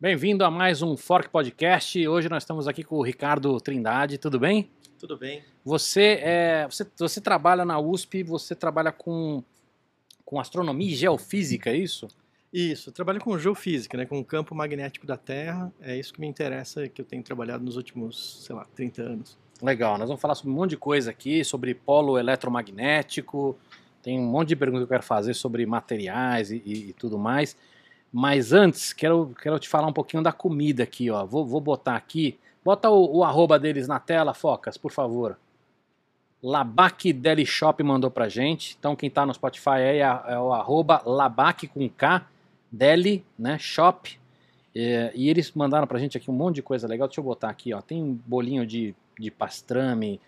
Bem-vindo a mais um Fork Podcast. Hoje nós estamos aqui com o Ricardo Trindade. Tudo bem? Tudo bem. Você é, você, você trabalha na USP, você trabalha com, com astronomia e geofísica, é isso? Isso, trabalho com geofísica, né, com o campo magnético da Terra. É isso que me interessa, que eu tenho trabalhado nos últimos, sei lá, 30 anos. Legal, nós vamos falar sobre um monte de coisa aqui, sobre polo eletromagnético. Tem um monte de perguntas que eu quero fazer sobre materiais e, e, e tudo mais. Mas antes, quero, quero te falar um pouquinho da comida aqui, ó. Vou, vou botar aqui. Bota o, o arroba deles na tela, Focas, por favor. Labac Deli Shop mandou pra gente. Então quem tá no Spotify aí é, é o arroba Labac com K, Deli, né, Shop. É, e eles mandaram pra gente aqui um monte de coisa legal. Deixa eu botar aqui, ó. Tem um bolinho de, de pastrame,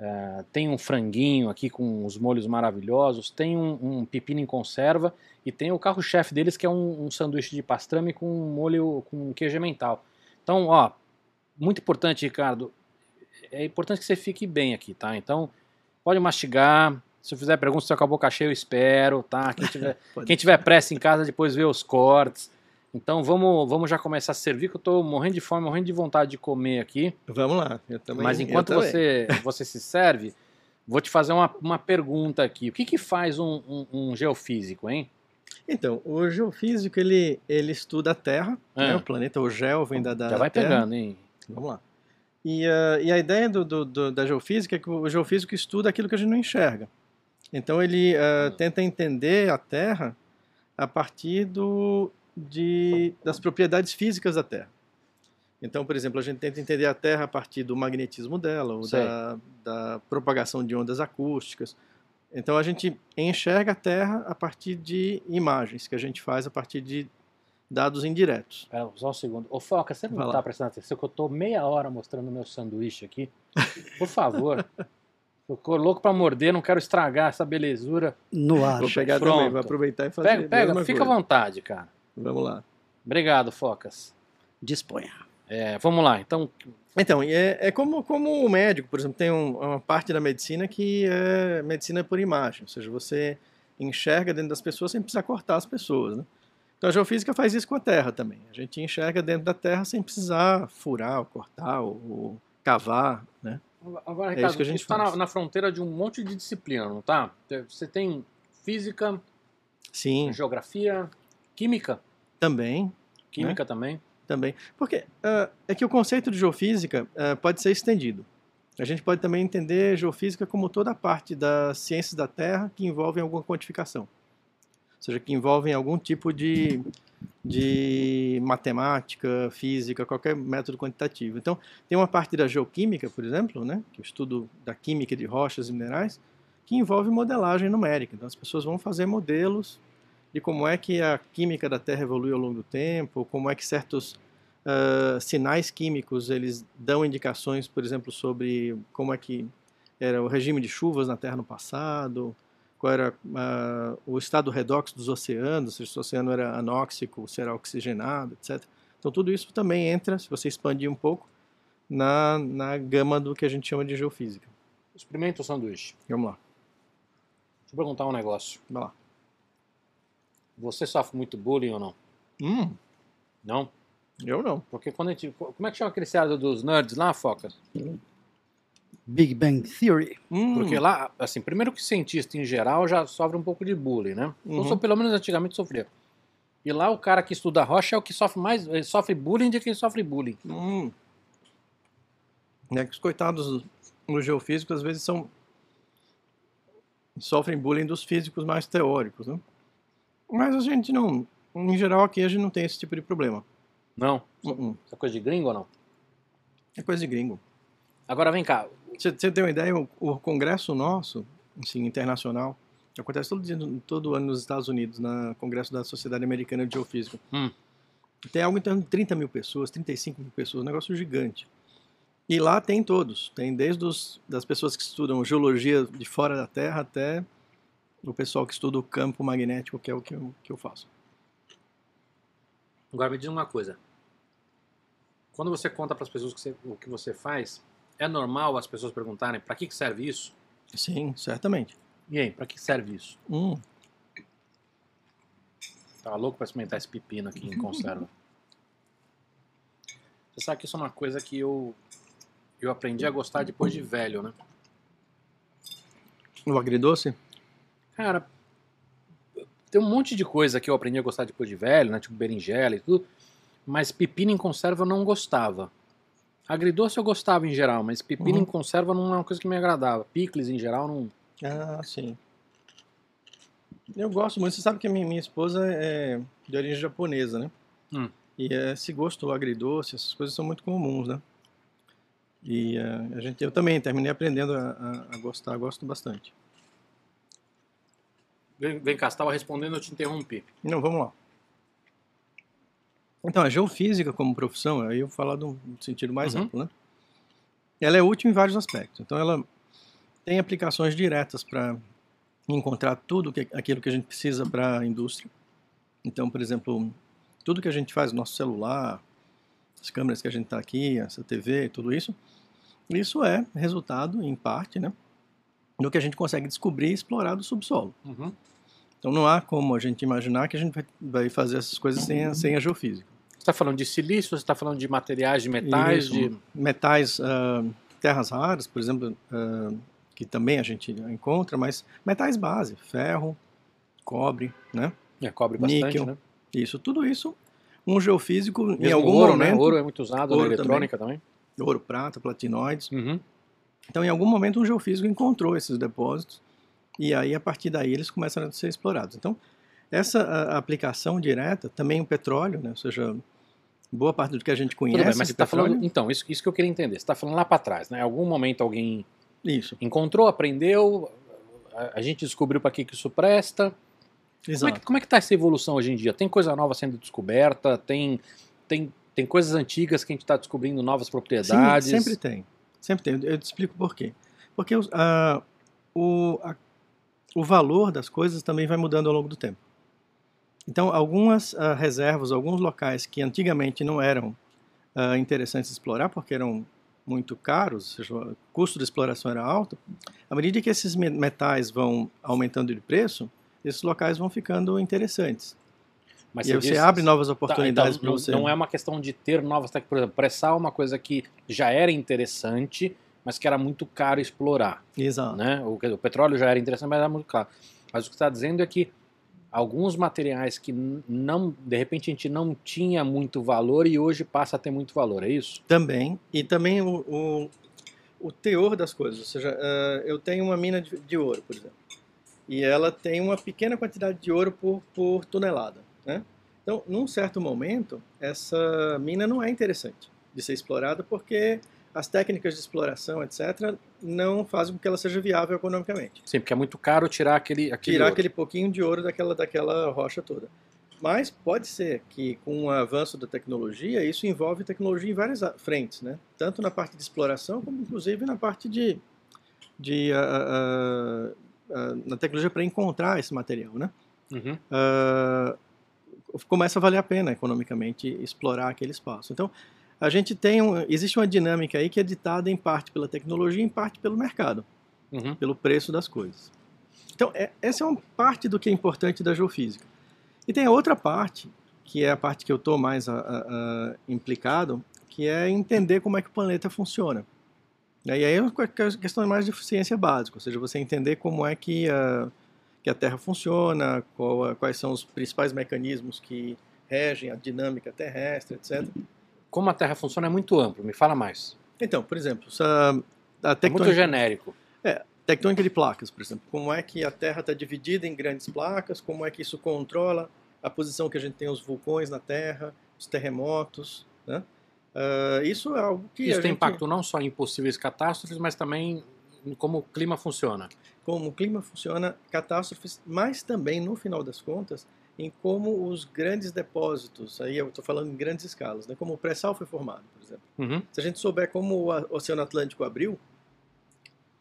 é, tem um franguinho aqui com os molhos maravilhosos, tem um, um pepino em conserva e tem o carro-chefe deles que é um, um, sanduíche de pastrame com molho com queijo mental. Então, ó, muito importante, Ricardo. É importante que você fique bem aqui, tá? Então, pode mastigar. Se eu fizer pergunta, se acabou o cachê, eu espero, tá? Quem tiver, quem tiver pressa em casa, depois vê os cortes. Então vamos, vamos já começar a servir, que eu estou morrendo de fome, morrendo de vontade de comer aqui. Vamos lá, eu também. Mas enquanto você, você se serve, vou te fazer uma, uma pergunta aqui. O que, que faz um, um, um geofísico, hein? Então, o geofísico ele, ele estuda a Terra, é. né, o planeta, o gel vem da, da Já vai pegando, hein? Vamos lá. E, uh, e a ideia do, do, do, da geofísica é que o geofísico estuda aquilo que a gente não enxerga. Então ele uh, tenta entender a Terra a partir do, de, das propriedades físicas da Terra. Então, por exemplo, a gente tenta entender a Terra a partir do magnetismo dela, ou da, da, propagação de ondas acústicas. Então, a gente enxerga a Terra a partir de imagens que a gente faz a partir de dados indiretos. Pera, só um segundo. Ô, Foca, você não está prestando atenção que eu estou meia hora mostrando meu sanduíche aqui? Por favor. Ficou louco para morder, não quero estragar essa belezura. No ar. Vou pegar Pronto. também, vou aproveitar e fazer Pega, pega fica coisa. à vontade, cara. Vamos lá. Obrigado, Focas. Disponha. É, vamos lá, então. Então, é, é como, como o médico, por exemplo, tem um, uma parte da medicina que é medicina por imagem, ou seja, você enxerga dentro das pessoas sem precisar cortar as pessoas, né? Então a geofísica faz isso com a Terra também. A gente enxerga dentro da Terra sem precisar furar, ou cortar, ou, ou cavar, né? Agora, Ricardo, é isso que a gente está na, na, fronteira de um monte de disciplina, não tá? Você tem física, Sim. geografia, Química? Também. Química né? também? Também. Porque uh, é que o conceito de geofísica uh, pode ser estendido. A gente pode também entender geofísica como toda a parte das ciências da Terra que envolvem alguma quantificação. Ou seja, que envolvem algum tipo de, de matemática, física, qualquer método quantitativo. Então, tem uma parte da geoquímica, por exemplo, né, que é o estudo da química de rochas e minerais, que envolve modelagem numérica. Então, as pessoas vão fazer modelos de como é que a química da Terra evolui ao longo do tempo, como é que certos uh, sinais químicos eles dão indicações, por exemplo, sobre como é que era o regime de chuvas na Terra no passado, qual era uh, o estado redox dos oceanos, se o oceano era anóxico, se era oxigenado, etc. Então tudo isso também entra, se você expandir um pouco, na, na gama do que a gente chama de geofísica. Experimenta o sanduíche. Vamos lá. Deixa eu perguntar um negócio. Vai lá. Você sofre muito bullying ou não? Hum. Não? Eu não. Porque quando a gente. Como é que chama aquele seriado dos nerds lá, Foca? Big Bang Theory. Hum. Porque lá, assim, primeiro que cientista em geral já sofre um pouco de bullying, né? Uhum. Ou pelo menos antigamente sofria. E lá o cara que estuda rocha é o que sofre mais. Ele sofre bullying de quem sofre bullying. Hum. É que os coitados no geofísico às vezes são. sofrem bullying dos físicos mais teóricos, né? Mas a gente não. Em geral, aqui a gente não tem esse tipo de problema. Não? Uh -uh. é coisa de gringo ou não? É coisa de gringo. Agora vem cá. Você tem uma ideia? O, o congresso nosso, assim, internacional, acontece todo, dia, todo ano nos Estados Unidos, na Congresso da Sociedade Americana de Geofísica. Hum. Tem algo em torno de 30 mil pessoas, 35 mil pessoas, um negócio gigante. E lá tem todos. Tem desde os, das pessoas que estudam geologia de fora da Terra até do pessoal que estuda o campo magnético, que é o que eu, que eu faço. Agora me diz uma coisa. Quando você conta para as pessoas que você, o que você faz, é normal as pessoas perguntarem para que, que serve isso? Sim, certamente. E aí, para que serve isso? Hum. Tava louco para experimentar esse pepino aqui em conserva. Você sabe que isso é uma coisa que eu, eu aprendi a gostar depois de velho, né? O agridoce? Cara, tem um monte de coisa que eu aprendi a gostar depois de velho, né? Tipo berinjela e tudo. Mas pepino em conserva eu não gostava. Agridoce eu gostava em geral, mas pepino Uhum. em conserva não é uma coisa que me agradava. Picles em geral não. Ah, sim. Eu gosto muito. Você sabe que a minha, minha esposa é de origem japonesa, né? Hum. E esse gosto agridoce, essas coisas são muito comuns, né? E eh, a gente, eu também terminei aprendendo a, a- a gostar, gosto bastante. Vem, cá, estava respondendo, eu te interrompi. Não, vamos lá. Então, a geofísica como profissão, aí eu vou falar de um sentido mais Uhum. amplo, né? Ela é útil em vários aspectos. Então, ela tem aplicações diretas para encontrar tudo que, aquilo que a gente precisa para a indústria. Então, por exemplo, tudo que a gente faz no nosso celular, as câmeras que a gente está aqui, essa TV, tudo isso, isso é resultado, em parte, né, do que a gente consegue descobrir e explorar do subsolo. Uhum. Então não há como a gente imaginar que a gente vai, fazer essas coisas sem a, sem a geofísica. Você está falando de silício, você está falando de materiais, de metais, Isso. de. Metais, ah, terras raras, por exemplo, ah, que também a gente encontra, mas metais base, ferro, cobre, né? É, cobre bastante, Níquel. né? Isso, tudo isso, um geofísico em Mesmo algum ouro, momento, né? Ouro é muito usado na eletrônica também. ouro, prata, platinoides. Uhum. Então, em algum momento, um geofísico encontrou esses depósitos e aí, a partir daí, eles começaram a ser explorados. Então, essa a- aplicação direta, também o petróleo, né? ou seja, boa parte do que a gente conhece bem, mas de você está falando. Então, isso, isso que eu queria entender. Você está falando lá para trás, né? Em algum momento alguém Isso, encontrou, aprendeu, a, a gente descobriu para que, que isso presta. Como é, exato. que, como é que tá essa evolução hoje em dia? Tem coisa nova sendo descoberta? Tem, tem, tem coisas antigas que a gente está descobrindo novas propriedades? Sim, sempre tem. Sempre tem. Eu te explico por quê. Porque a- o, a- o valor das coisas também vai mudando ao longo do tempo. Então, algumas ah, reservas, alguns locais que antigamente não eram ah, interessantes explorar, porque eram muito caros, seja, o custo de exploração era alto, à medida que esses me- metais vão aumentando de preço, esses locais vão ficando interessantes. Mas e você diz- abre novas Tá, oportunidades então, para você. não é uma questão de ter novas técnicas. Por exemplo, pressar é uma coisa que já era interessante, mas que era muito caro explorar. Exato. Né? O, o petróleo já era interessante, mas era muito caro. Mas o que está dizendo é que alguns materiais que não, de repente a gente não tinha muito valor e hoje passa a ter muito valor, é isso? Também. E também o, o, o teor das coisas. Ou seja, eh, eu tenho uma mina de, de ouro, por exemplo. E ela tem uma pequena quantidade de ouro por, por tonelada. Né? Então, num certo momento, essa mina não é interessante de ser explorada porque as técnicas de exploração, etc., não fazem com que ela seja viável economicamente. Sim, porque é muito caro tirar aquele, aquele Tirar ouro. aquele pouquinho de ouro daquela, daquela rocha toda. Mas pode ser que com o avanço da tecnologia, isso envolve tecnologia em várias frentes, né? Tanto na parte de exploração, como inclusive na parte de, de ah, ah, ah, na tecnologia para encontrar esse material, né? Uhum. Ah, começa a valer a pena economicamente explorar aquele espaço. Então, a gente tem um, existe uma dinâmica aí que é ditada em parte pela tecnologia, em parte pelo mercado Uhum. pelo preço das coisas. Então, é- essa é uma parte do que é importante da geofísica. E tem a outra parte, que é a parte que eu estou mais a- a- a implicado, que é entender como é que o planeta funciona. E aí é uma que- questão mais de ciência básica, ou seja, você entender como é que a, que a Terra funciona, qual quais são os principais mecanismos que regem a dinâmica terrestre, etc. Como a Terra funciona é muito amplo, me fala mais. Então, por exemplo, essa, a É muito tectônica- genérico. tectônica de placas, por exemplo. Como é que a Terra está dividida em grandes placas, como é que isso controla a posição que a gente tem os vulcões na Terra, os terremotos, né? Ah, isso é algo que Isso tem gente, impacto não só em possíveis catástrofes, mas também em como o clima funciona. como o clima funciona, catástrofes, mas também, no final das contas, em como os grandes depósitos, aí eu estou falando em grandes escalas, né? como o pré-sal foi formado, por exemplo. Uhum. Se a gente souber como o Oceano Atlântico abriu,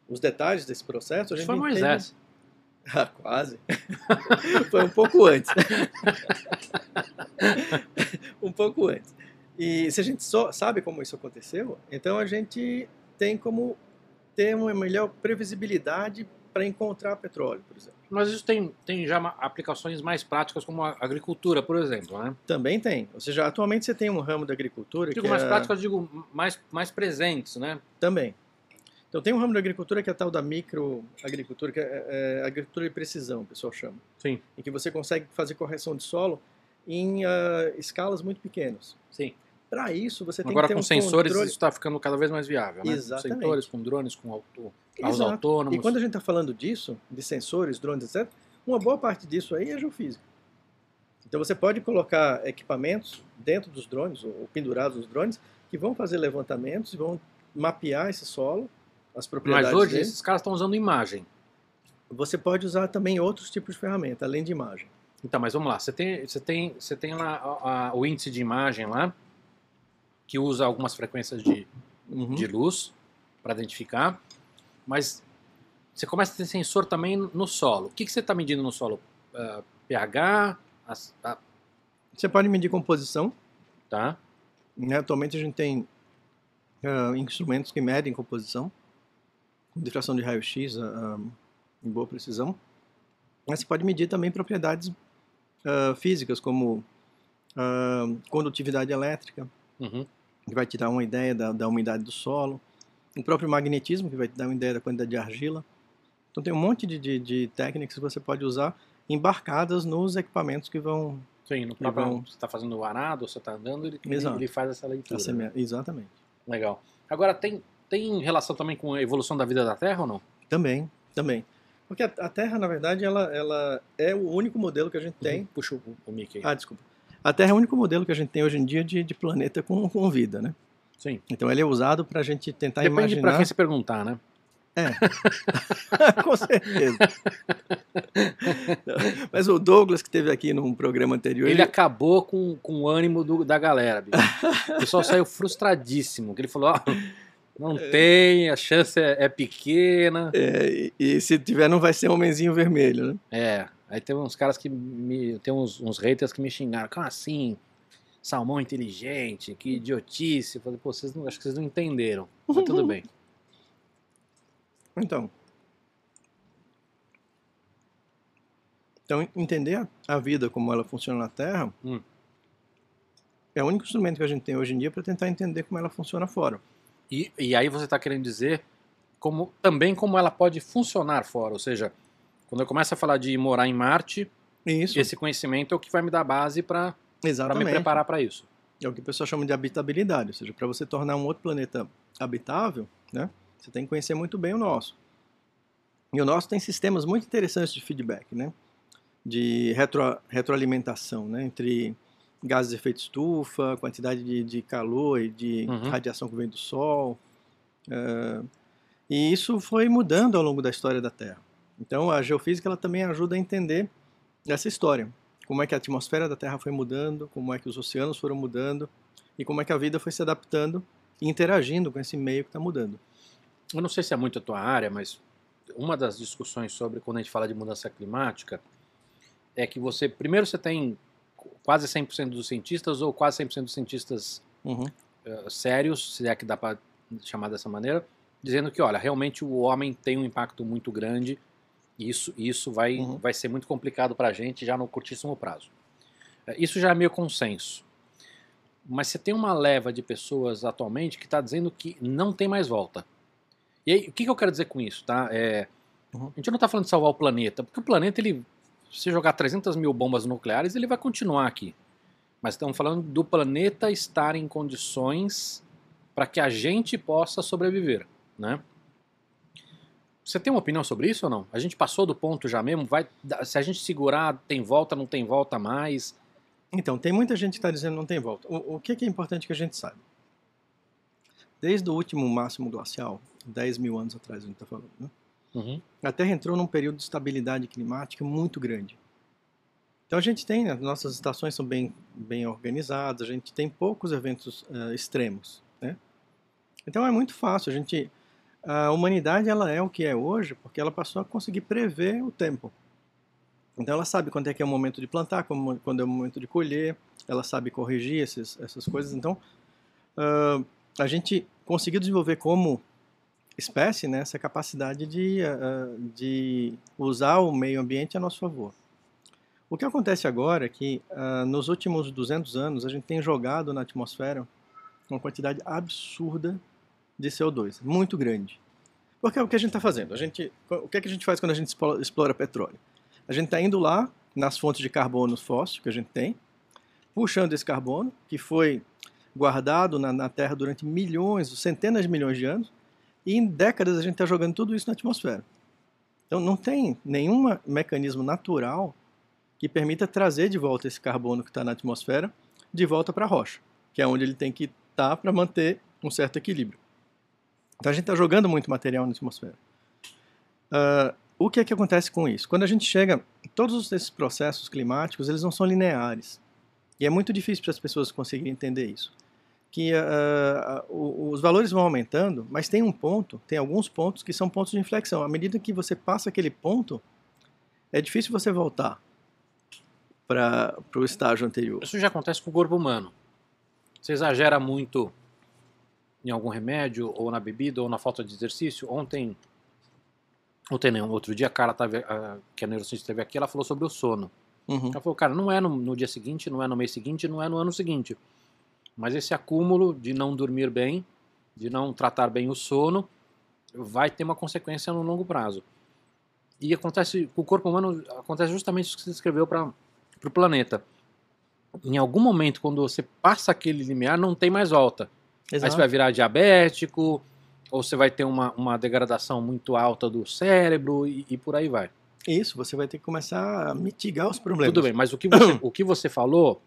os detalhes desse processo, a Isso gente foi entende- Moisés. Ah, quase. Foi um pouco antes. um pouco antes. E se a gente só sabe como isso aconteceu, então a gente tem como ter uma melhor previsibilidade para encontrar petróleo, por exemplo. Mas isso tem, tem já aplicações mais práticas, como a agricultura, por exemplo, né? Também tem. Ou seja, atualmente você tem um ramo da agricultura Digo que mais é... práticas, digo mais, mais presentes, né? Também. Então tem um ramo da agricultura que é a tal da microagricultura, que é, é agricultura de precisão, o pessoal chama. Sim. Em que você consegue fazer correção de solo em ah, escalas muito pequenas. Sim. Para isso, você tem Agora que ter com um sensores controle... isso está ficando cada vez mais viável, né? Exatamente. Com sensores, com drones, com auto, carros autônomos. E quando a gente está falando disso, de sensores, drones, etc., uma boa parte disso aí é geofísica. Então você pode colocar equipamentos dentro dos drones, ou pendurados nos drones, que vão fazer levantamentos e vão mapear esse solo, as propriedades Mas hoje dele. esses caras estão usando imagem. Você pode usar também outros tipos de ferramenta, além de imagem. Então, mas vamos lá. Você tem, você tem, você tem lá a- a- o índice de imagem lá, que usa algumas frequências de, Uhum. de luz para identificar, mas você começa a ter sensor também no solo. O que, que você está medindo no solo? Ah, pH, as- a- Você pode medir composição. tá? né? Atualmente a gente tem ah, instrumentos que medem composição, com difração de raio-x ah, em boa precisão. Mas você pode medir também propriedades físicas, como condutividade elétrica, Uhum. Que vai te dar uma ideia da, da umidade do solo. O próprio magnetismo, que vai te dar uma ideia da quantidade de argila. Então tem um monte de, de, de técnicas que você pode usar embarcadas nos equipamentos que vão... Sim, no próprio, vão- você está fazendo o arado, você está andando, ele, ele, Exato. ele faz essa leitura. né? asseme- Exatamente. Legal. Agora, tem, tem relação também com a evolução da vida da Terra ou não? Também, também. Porque a, a Terra, na verdade, ela, ela é o único modelo que a gente tem. Puxa o, o Mickey aí. Ah, desculpa. A Terra é o único modelo que a gente tem hoje em dia de, de planeta com, com vida, né? Sim. Então ele é usado para a gente tentar Depende para imaginar. quem se perguntar, né? com certeza. Mas o Douglas, que teve aqui num programa anterior, Ele ele, acabou com, com o ânimo do- da galera, bicho. O pessoal saiu frustradíssimo. Que ele falou: ó, não tem, a chance é, é pequena. é, e, e se tiver, não vai ser homenzinho vermelho, né? É. Aí tem uns caras que me. Tem uns, uns haters que me xingaram. Como assim? Salmão inteligente, que idiotice. Eu falei, pô, vocês não, acho que vocês não entenderam. Mas tudo bem. Então. Então, entender a, a vida como ela funciona na Terra Hum. é o único instrumento que a gente tem hoje em dia para tentar entender como ela funciona fora. E, e aí você está querendo dizer como, também como ela pode funcionar fora. Ou seja, quando eu começo a falar de morar em Marte, Isso, esse conhecimento é o que vai me dar base para me preparar para isso. É o que o pessoal chama de habitabilidade, ou seja, para você tornar um outro planeta habitável, né, você tem que conhecer muito bem o nosso. E o nosso tem sistemas muito interessantes de feedback, né, de retro, retroalimentação, né, entre gases de efeito estufa, quantidade de, de calor e de Uhum. radiação que vem do Sol. eh, e isso foi mudando ao longo da história da Terra. Então, a geofísica ela também ajuda a entender essa história como é que a atmosfera da Terra foi mudando, como é que os oceanos foram mudando e como é que a vida foi se adaptando e interagindo com esse meio que está mudando. Eu não sei se é muito a tua área, mas uma das discussões sobre quando a gente fala de mudança climática é que você, primeiro você tem quase 100% dos cientistas ou quase 100% dos cientistas Uhum. eh, sérios, se é que dá para chamar dessa maneira, dizendo que, olha, realmente o homem tem um impacto muito grande e isso, isso vai, Uhum. vai ser muito complicado para a gente já no curtíssimo prazo. Eh, Isso já é meio consenso. Mas você tem uma leva de pessoas atualmente que está dizendo que não tem mais volta. E aí, o que, que eu quero dizer com isso? Tá? É, Uhum. A gente não está falando de salvar o planeta, porque o planeta, ele, se você jogar 300 mil bombas nucleares, ele vai continuar aqui. Mas estamos falando do planeta estar em condições para que a gente possa sobreviver, né? Você tem uma opinião sobre isso ou não? A gente passou do ponto já mesmo? Vai, se a gente segurar, tem volta, não tem volta mais? Então, tem muita gente que está dizendo não tem volta. O, o que, que é importante que a gente saiba? Desde o último máximo glacial, 10 mil anos atrás a gente está falando, né? Uhum. a Terra entrou num período de estabilidade climática muito grande. Então a gente tem, né, nossas estações são bem, bem organizadas, a gente tem poucos eventos eh, extremos, né? Então é muito fácil, a gente, a humanidade ela é o que é hoje porque ela passou a conseguir prever o tempo. Então ela sabe quando é que é o momento de plantar, quando é o momento de colher, ela sabe corrigir esses, essas coisas. Então ah, a gente conseguiu desenvolver como espécie né, essa capacidade de, uh, de usar o meio ambiente a nosso favor. O que acontece agora é que uh, nos últimos 200 anos a gente tem jogado na atmosfera uma quantidade absurda de CO2, muito grande. Porque é o que a gente está fazendo. A gente, o que, é que a gente faz quando a gente explora petróleo? A gente está indo lá nas fontes de carbono fóssil que a gente tem, puxando esse carbono, que foi guardado na, na Terra durante milhões, centenas de milhões de anos, e em décadas a gente está jogando tudo isso na atmosfera. Então não tem nenhum mecanismo natural que permita trazer de volta esse carbono que está na atmosfera de volta para a rocha, que é onde ele tem que estar tá para manter um certo equilíbrio. Então a gente está jogando muito material na atmosfera. Uh, o que é que acontece com isso? Quando a gente chega, todos esses processos climáticos eles não são lineares e é muito difícil para as pessoas conseguirem entender isso. Que uh, os valores vão aumentando, mas tem um ponto, tem alguns pontos que são pontos de inflexão. À medida que você passa aquele ponto, é difícil você voltar para o estágio anterior. Isso já acontece com o corpo humano. Você exagera muito em algum remédio, ou na bebida, ou na falta de exercício. Ontem, ontem não, outro dia, a cara tava, que a neurocientista esteve aqui, ela falou sobre o sono. Uhum. Ela falou, cara, não é no, no, dia seguinte, não é no mês seguinte, não é no ano seguinte. Mas esse acúmulo de não dormir bem, de não tratar bem o sono, vai ter uma consequência no longo prazo. E acontece com o corpo humano, acontece justamente isso que você descreveu para para o planeta. Em algum momento, quando você passa aquele limiar, não tem mais volta. Exato. Aí você vai virar diabético, ou você vai ter uma, uma degradação muito alta do cérebro e, e, por aí vai. Isso, você vai ter que começar a mitigar os problemas. Tudo bem, mas o que você, o que você falou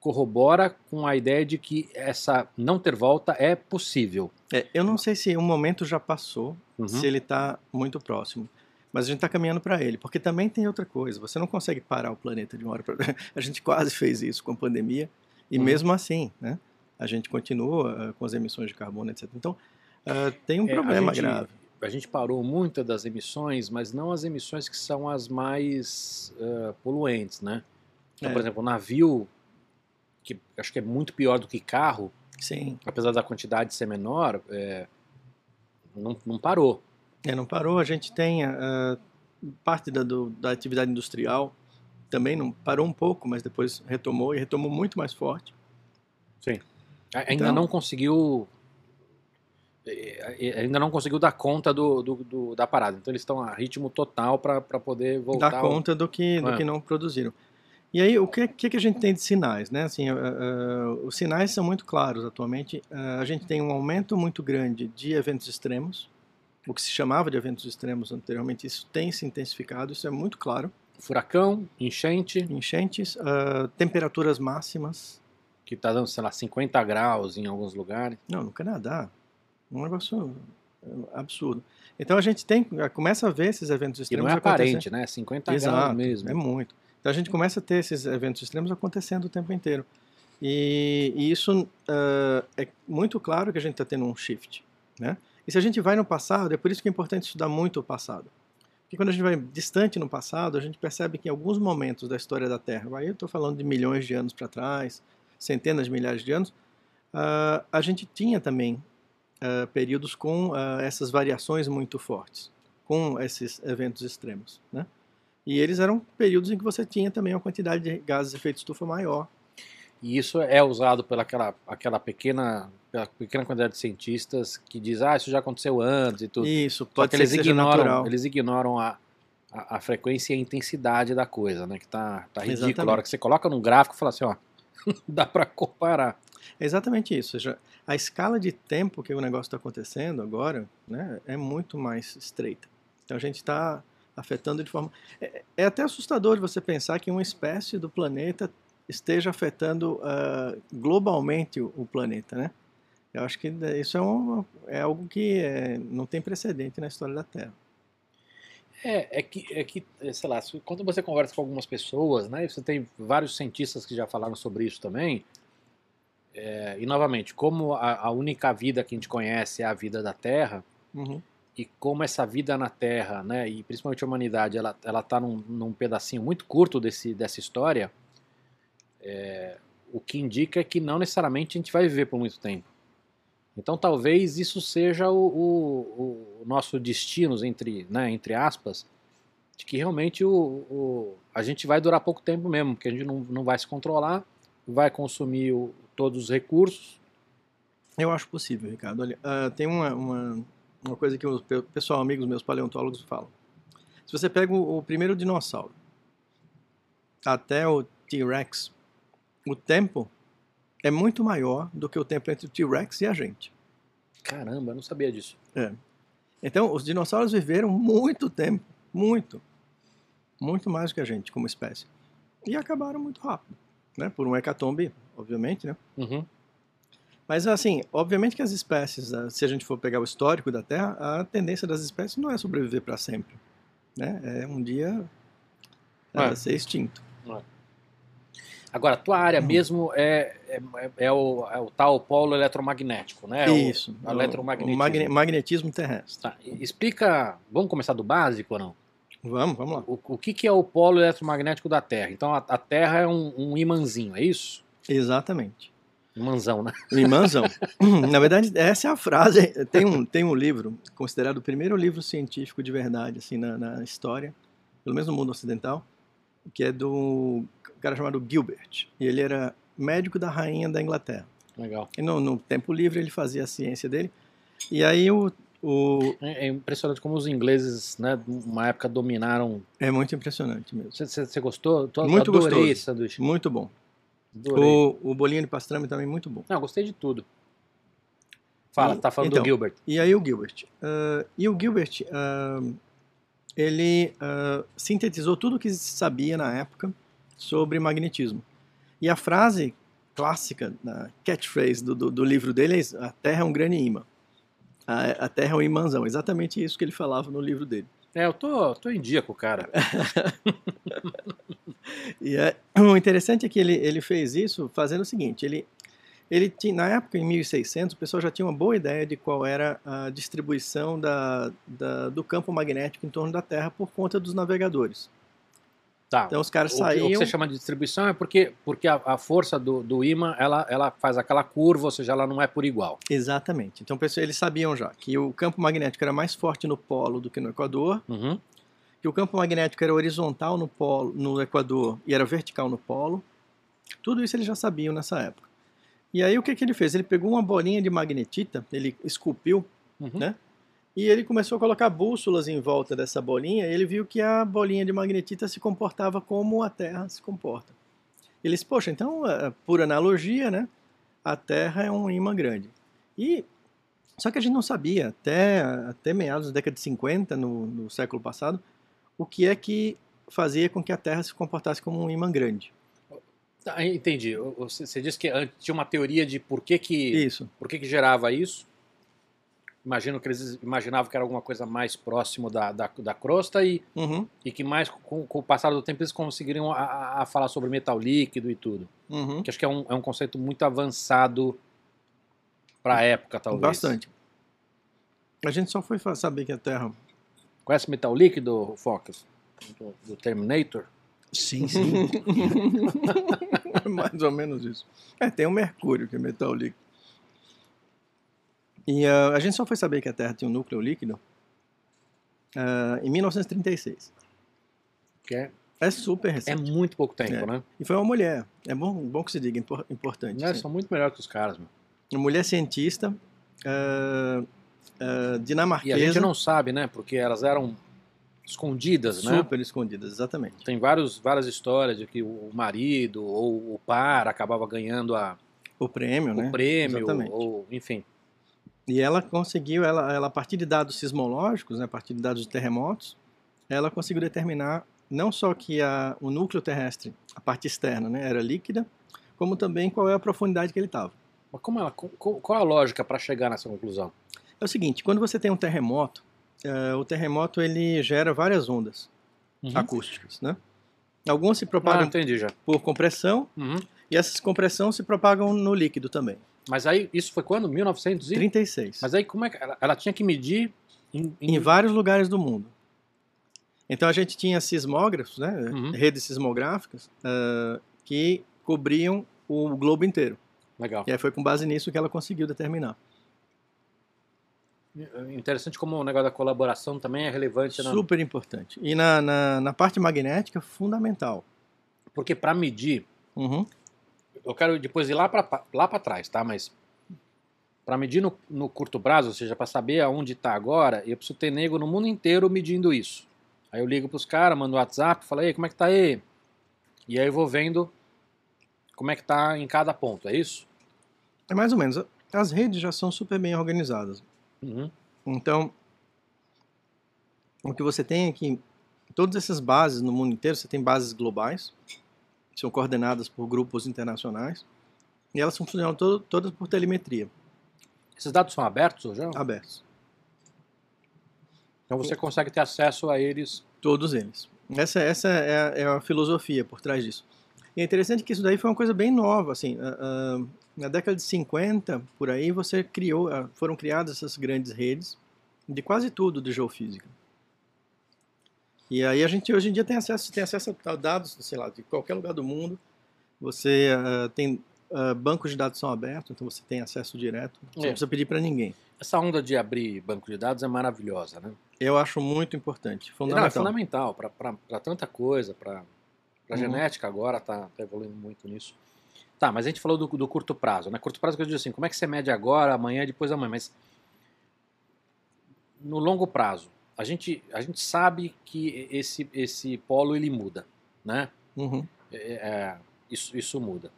corrobora com a ideia de que essa não ter volta é possível. É, eu não sei se um momento já passou, uhum. se ele está muito próximo. Mas a gente está caminhando para ele, porque também tem outra coisa. Você não consegue parar o planeta de uma hora para outra. A gente quase fez isso com a pandemia e uhum. mesmo assim, né? A gente continua uh, com as emissões de carbono, etc. Então uh, tem um é, problema a gente, grave. A gente parou muito das emissões, mas não as emissões que são as mais uh, poluentes, né? Então, é. por exemplo, o navio, que acho que é muito pior do que carro, Sim. apesar da quantidade ser menor, é, não, não parou. É, não parou. A gente tem uh, parte da, do, da atividade industrial também não parou um pouco, mas depois retomou e retomou muito mais forte. Sim. Ainda então, não conseguiu ainda não conseguiu dar conta do, do, do da parada. Então eles estão a ritmo total para poder voltar. Dar conta ao... do que do é. que não produziram. E aí o que, que, a gente tem de sinais, né? Assim, uh, uh, os sinais são muito claros atualmente. Uh, a gente tem um aumento muito grande de eventos extremos o que se chamava de eventos extremos anteriormente, isso tem se intensificado, isso é muito claro. Furacão, enchente. Enchentes, temperaturas máximas. Que está dando, sei lá, 50 graus em alguns lugares. Não, no Canadá. Um negócio absurdo. Então a gente tem, começa a ver esses eventos extremos. E não é aparente, né? 50 Exato, graus mesmo. É muito. Então a gente começa a ter esses eventos extremos acontecendo o tempo inteiro. E, e isso uh, é muito claro que a gente está tendo um shift. Né? E se a gente vai no passado, é por isso que é importante estudar muito o passado. Porque quando a gente vai distante no passado, a gente percebe que em alguns momentos da história da Terra, aí eu estou falando de milhões de anos para trás, centenas de milhares de anos, uh, a gente tinha também uh, períodos com essas variações muito fortes, com esses eventos extremos. Né? E eles eram períodos em que você tinha também uma quantidade de gases de efeito estufa maior. E isso é usado pela aquela, aquela pequena pela pequena quantidade de cientistas que diz, ah, isso já aconteceu antes e tudo. Isso, pode ser eles que ignoram, natural. Eles ignoram a, a, a, frequência e a intensidade da coisa, né? Que tá, tá ridículo. A hora que você coloca num gráfico e fala assim, ó, dá para comparar. É exatamente isso. A escala de tempo que o negócio está acontecendo agora né, é muito mais estreita. Então a gente está afetando de forma. É, é, até assustador de você pensar que uma espécie do planeta esteja afetando uh, globalmente o, o planeta, né? Eu acho que isso é, um, é algo que é, não tem precedente na história da Terra. É, é que, é que, sei lá, quando você conversa com algumas pessoas, né, você tem vários cientistas que já falaram sobre isso também, é, e novamente, como a, a, única vida que a gente conhece é a vida da Terra, uhum. E como essa vida na Terra, né, e principalmente a humanidade, ela, ela tá num, num pedacinho muito curto desse, dessa história, é, o que indica é que não necessariamente a gente vai viver por muito tempo. Então talvez isso seja o, o, o nosso destino, entre, né, entre aspas, de que realmente o, o, a gente vai durar pouco tempo mesmo, porque a gente não, não vai se controlar, vai consumir o, todos os recursos. Eu acho possível, Ricardo. Olha, uh, tem uma, uma, uma, coisa que o pessoal, amigos meus paleontólogos falam. Se você pega o, o primeiro dinossauro até o T-Rex, o tempo é muito maior do que o tempo entre o T-Rex e a gente. Caramba, eu não sabia disso. É. Então, os dinossauros viveram muito tempo, muito. Muito mais do que a gente como espécie. E acabaram muito rápido, né? Por um hecatombe, obviamente, né? Uhum. Mas, assim, obviamente que as espécies, ah, se a gente for pegar o histórico da Terra, a tendência das espécies não é sobreviver para sempre, né? É um dia é. ser extinto. É. Agora, a tua área uhum. mesmo é, é, é, o, é, o, tal polo eletromagnético, né? Isso. O, o eletromagnetismo. O magne, magnetismo terrestre. Tá. Explica, vamos começar do básico ou não? Vamos, vamos lá. O, o que, que é o polo eletromagnético da Terra? Então, a, a Terra é um, um imãzinho, é isso? Exatamente. Imãzão, né? Imãzão. Na verdade, essa é a frase. Tem um, tem um livro, considerado o primeiro livro científico de verdade, assim, na, na história, pelo menos no mundo ocidental, que é do cara chamado Gilbert. E ele era médico da rainha da Inglaterra. Legal. E no, no tempo livre ele fazia a ciência dele. E aí o, o... É, é impressionante como os ingleses, né, uma época dominaram. É muito impressionante mesmo. Você gostou? Tô, muito adorei gostoso. esse sanduíche. Muito bom. O, o bolinho de pastrame também muito bom. Não, gostei de tudo. Fala, e, tá falando então, do Gilbert. E aí o Gilbert. Uh, e o Gilbert, uh, ele uh, sintetizou tudo o que se sabia na época sobre magnetismo. E a frase clássica, a catchphrase do, do, do, livro dele é a Terra é um grande imã. A, a, Terra é um imãzão. Exatamente isso que ele falava no livro dele. É, eu tô, tô em dia com o cara. e é, o interessante é que ele, ele fez isso fazendo o seguinte, ele, ele tinha, na época, em 1600, o pessoal já tinha uma boa ideia de qual era a distribuição da, da, do campo magnético em torno da Terra por conta dos navegadores. Tá. Então os caras o saíam. Que, o que você chama de distribuição é porque, porque a, a, força do, do imã ela, ela faz aquela curva, ou seja, ela não é por igual. Exatamente. Então eles sabiam já que o campo magnético era mais forte no polo do que no Equador, uhum. que o campo magnético era horizontal no polo, no Equador e era vertical no polo. Tudo isso eles já sabiam nessa época. E aí o que, que ele fez? Ele pegou uma bolinha de magnetita, ele esculpiu, uhum. né? E ele começou a colocar bússolas em volta dessa bolinha e ele viu que a bolinha de magnetita se comportava como a Terra se comporta. Ele disse, poxa, então, é, por analogia, né, a Terra é um imã grande. E só que a gente não sabia, até, até meados da década de 50, no, no século passado, o que é que fazia com que a Terra se comportasse como um imã grande. Ah, entendi. Você disse que tinha uma teoria de por que que, isso. Por que, que gerava isso. Imagino que eles imaginavam que era alguma coisa mais próximo da, da, da crosta e, uhum. e que mais com, com, o passar do tempo eles conseguiriam a, a falar sobre metal líquido e tudo. Uhum. Que acho que é um, é um conceito muito avançado para a época, talvez. Bastante. A gente só foi saber que a Terra. Conhece metal líquido, Focus? Do, do Terminator? Sim, sim. mais ou menos isso. É, tem o mercúrio, que é metal líquido. E uh, a gente só foi saber que a Terra tinha um núcleo líquido uh, em 1936. Que é, é super é recente. É muito pouco tempo, é. né? E foi uma mulher. É bom, bom que se diga, importante. Eles são muito melhores que os caras, meu. Uma mulher cientista, uh, dinamarquesa. E a gente não sabe, né? Porque elas eram escondidas, super né? Super escondidas, exatamente. Tem vários, várias histórias de que o marido ou o par acabava ganhando a, o prêmio, o né? prêmio, Exatamente. ou enfim. E ela conseguiu, ela, ela a partir de dados sismológicos, né, a partir de dados de terremotos, ela conseguiu determinar não só que a, o núcleo terrestre, a parte externa, né, era líquida, como também qual é a profundidade que ele estava. Mas como ela, qual a lógica para chegar nessa conclusão? É o seguinte, quando você tem um terremoto, uh, o terremoto ele gera várias ondas uhum. acústicas, né? Algumas se propagam ah, por compressão uhum. e essas compressões se propagam no líquido também. Mas aí, isso foi quando? 1936. e... Mas aí, como é que ela, ela tinha que medir em, em... em, vários lugares do mundo. Então a gente tinha sismógrafos, né, uhum. redes sismográficas, uh, que cobriam o globo inteiro. Legal. E aí foi com base nisso que ela conseguiu determinar. Interessante como o negócio da colaboração também é relevante. Na... Super importante. E na, na, na parte magnética, fundamental. Porque para medir, Uhum. Eu quero depois ir lá para lá para trás, tá? Mas para medir no, no curto prazo, ou seja, para saber aonde está agora, eu preciso ter nego no mundo inteiro medindo isso. Aí eu ligo pros caras, mando WhatsApp, falo, ei, como é que tá aí? E aí eu vou vendo como é que tá em cada ponto, é isso? É mais ou menos. As redes já são super bem organizadas. Uhum. Então, o que você tem é que todas essas bases no mundo inteiro, você tem bases globais, são coordenadas por grupos internacionais, e elas funcionam to- todas por telemetria, Esses dados são abertos hoje? abertos. Então você consegue ter acesso a eles. Todos eles. Essa, essa é, a, é a filosofia por trás disso. E é interessante que isso daí foi uma coisa bem nova, assim, ah, ah, na década de 50, por aí, você criou, ah, foram criadas essas grandes redes de quase tudo de geofísica. E aí a gente hoje em dia tem acesso, tem acesso a dados, sei lá, de qualquer lugar do mundo. Você ah, tem ah, bancos de dados são abertos, então você tem acesso direto. Você É. não precisa pedir para ninguém. Essa onda de abrir banco de dados é maravilhosa, né? Eu acho muito importante, Não, é fundamental. fundamental para tanta coisa, para a Uhum. genética agora está evoluindo muito nisso. Tá, mas a gente falou do, do curto prazo, né? Curto prazo que eu digo assim, como é que você mede agora, amanhã, depois da manhã, mas no longo prazo, a gente, a gente sabe que esse, esse polo ele muda, né? Uhum. É, é, isso, isso muda.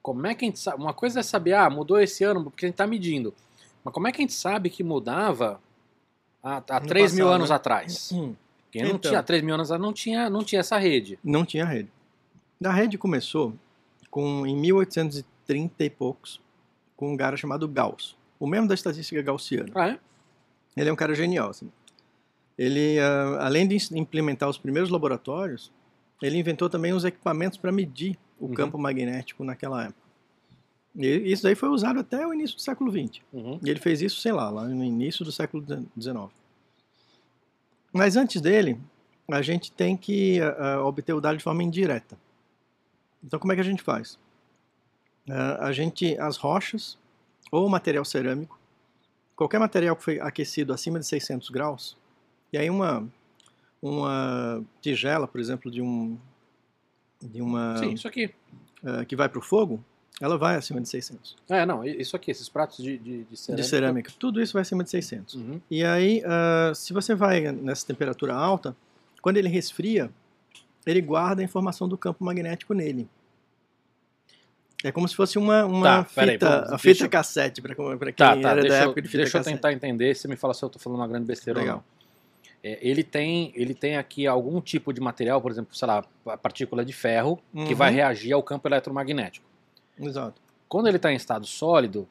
Como é que a gente sabe? Uma coisa é saber, ah, mudou esse ano, porque a gente está medindo. Mas como é que a gente sabe que mudava há, há No 3 mil passado, anos né? atrás? Hum. Porque não Então. tinha, 3 mil anos atrás não tinha, não tinha essa rede. Não tinha rede. A rede começou com, em 1830 e poucos com um cara chamado Gauss. O mesmo da estatística gaussiana. Ah, é? Ele é um cara genial. Assim. Ele, ah, além de implementar os primeiros laboratórios, ele inventou também os equipamentos para medir o Uhum. campo magnético naquela época. E isso daí foi usado até o início do século XX. Uhum. E ele fez isso, sei lá, lá no início do século XIX. Mas antes dele, a gente tem que ah, obter o dado de forma indireta. Então, como é que a gente faz? Ah, a gente, as rochas ou material cerâmico, qualquer material que foi aquecido acima de 600 graus, e aí uma uma tigela, por exemplo, de um de uma Sim, isso aqui. ah, que vai para o fogo, ela vai acima de 600 É, não, isso aqui, esses pratos de, de, de cerâmica. de cerâmica. Tudo isso vai acima de 600. Uhum. E aí, ah, se você vai nessa temperatura alta, quando ele resfria, ele guarda a informação do campo magnético nele. É como se fosse uma, uma Tá, fita, vamos- a deixa fita eu- cassete, para quem Tá, tá, era deixa, da eu, época de fita deixa eu cassete. tentar entender, você me fala se eu tô falando uma grande besteira Legal. ou não. É, ele, tem, ele tem aqui algum tipo de material, por exemplo, sei lá, partícula de ferro, que Uhum. vai reagir ao campo eletromagnético. Exato. Quando ele está em estado sólido,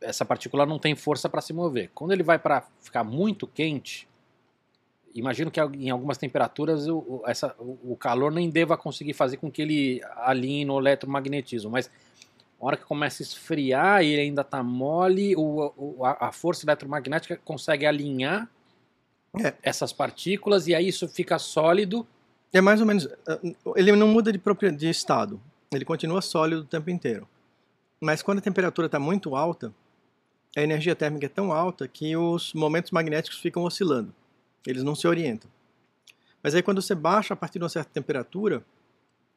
essa partícula não tem força para se mover. Quando ele vai para ficar muito quente, imagino que em algumas temperaturas o, essa, o calor nem deva conseguir fazer com que ele alinhe no eletromagnetismo, mas a hora que começa a esfriar e ele ainda está mole, o, o- a, força eletromagnética consegue alinhar É. essas partículas e aí isso fica sólido. É mais ou menos. Ele não muda de, de estado. Ele continua sólido o tempo inteiro. Mas quando a temperatura está muito alta, a energia térmica é tão alta que os momentos magnéticos ficam oscilando. Eles não se orientam. Mas aí quando você baixa a partir de uma certa temperatura,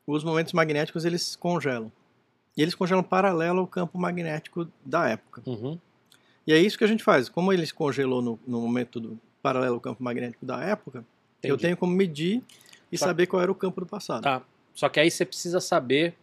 os momentos magnéticos eles congelam. E eles congelam paralelo ao campo magnético da época. Uhum. E é isso que a gente faz. Como ele se congelou no, no momento do paralelo ao campo magnético da época, eu Entendi. tenho como medir e Tá. saber qual era o campo do passado. Tá. Só que aí você precisa saber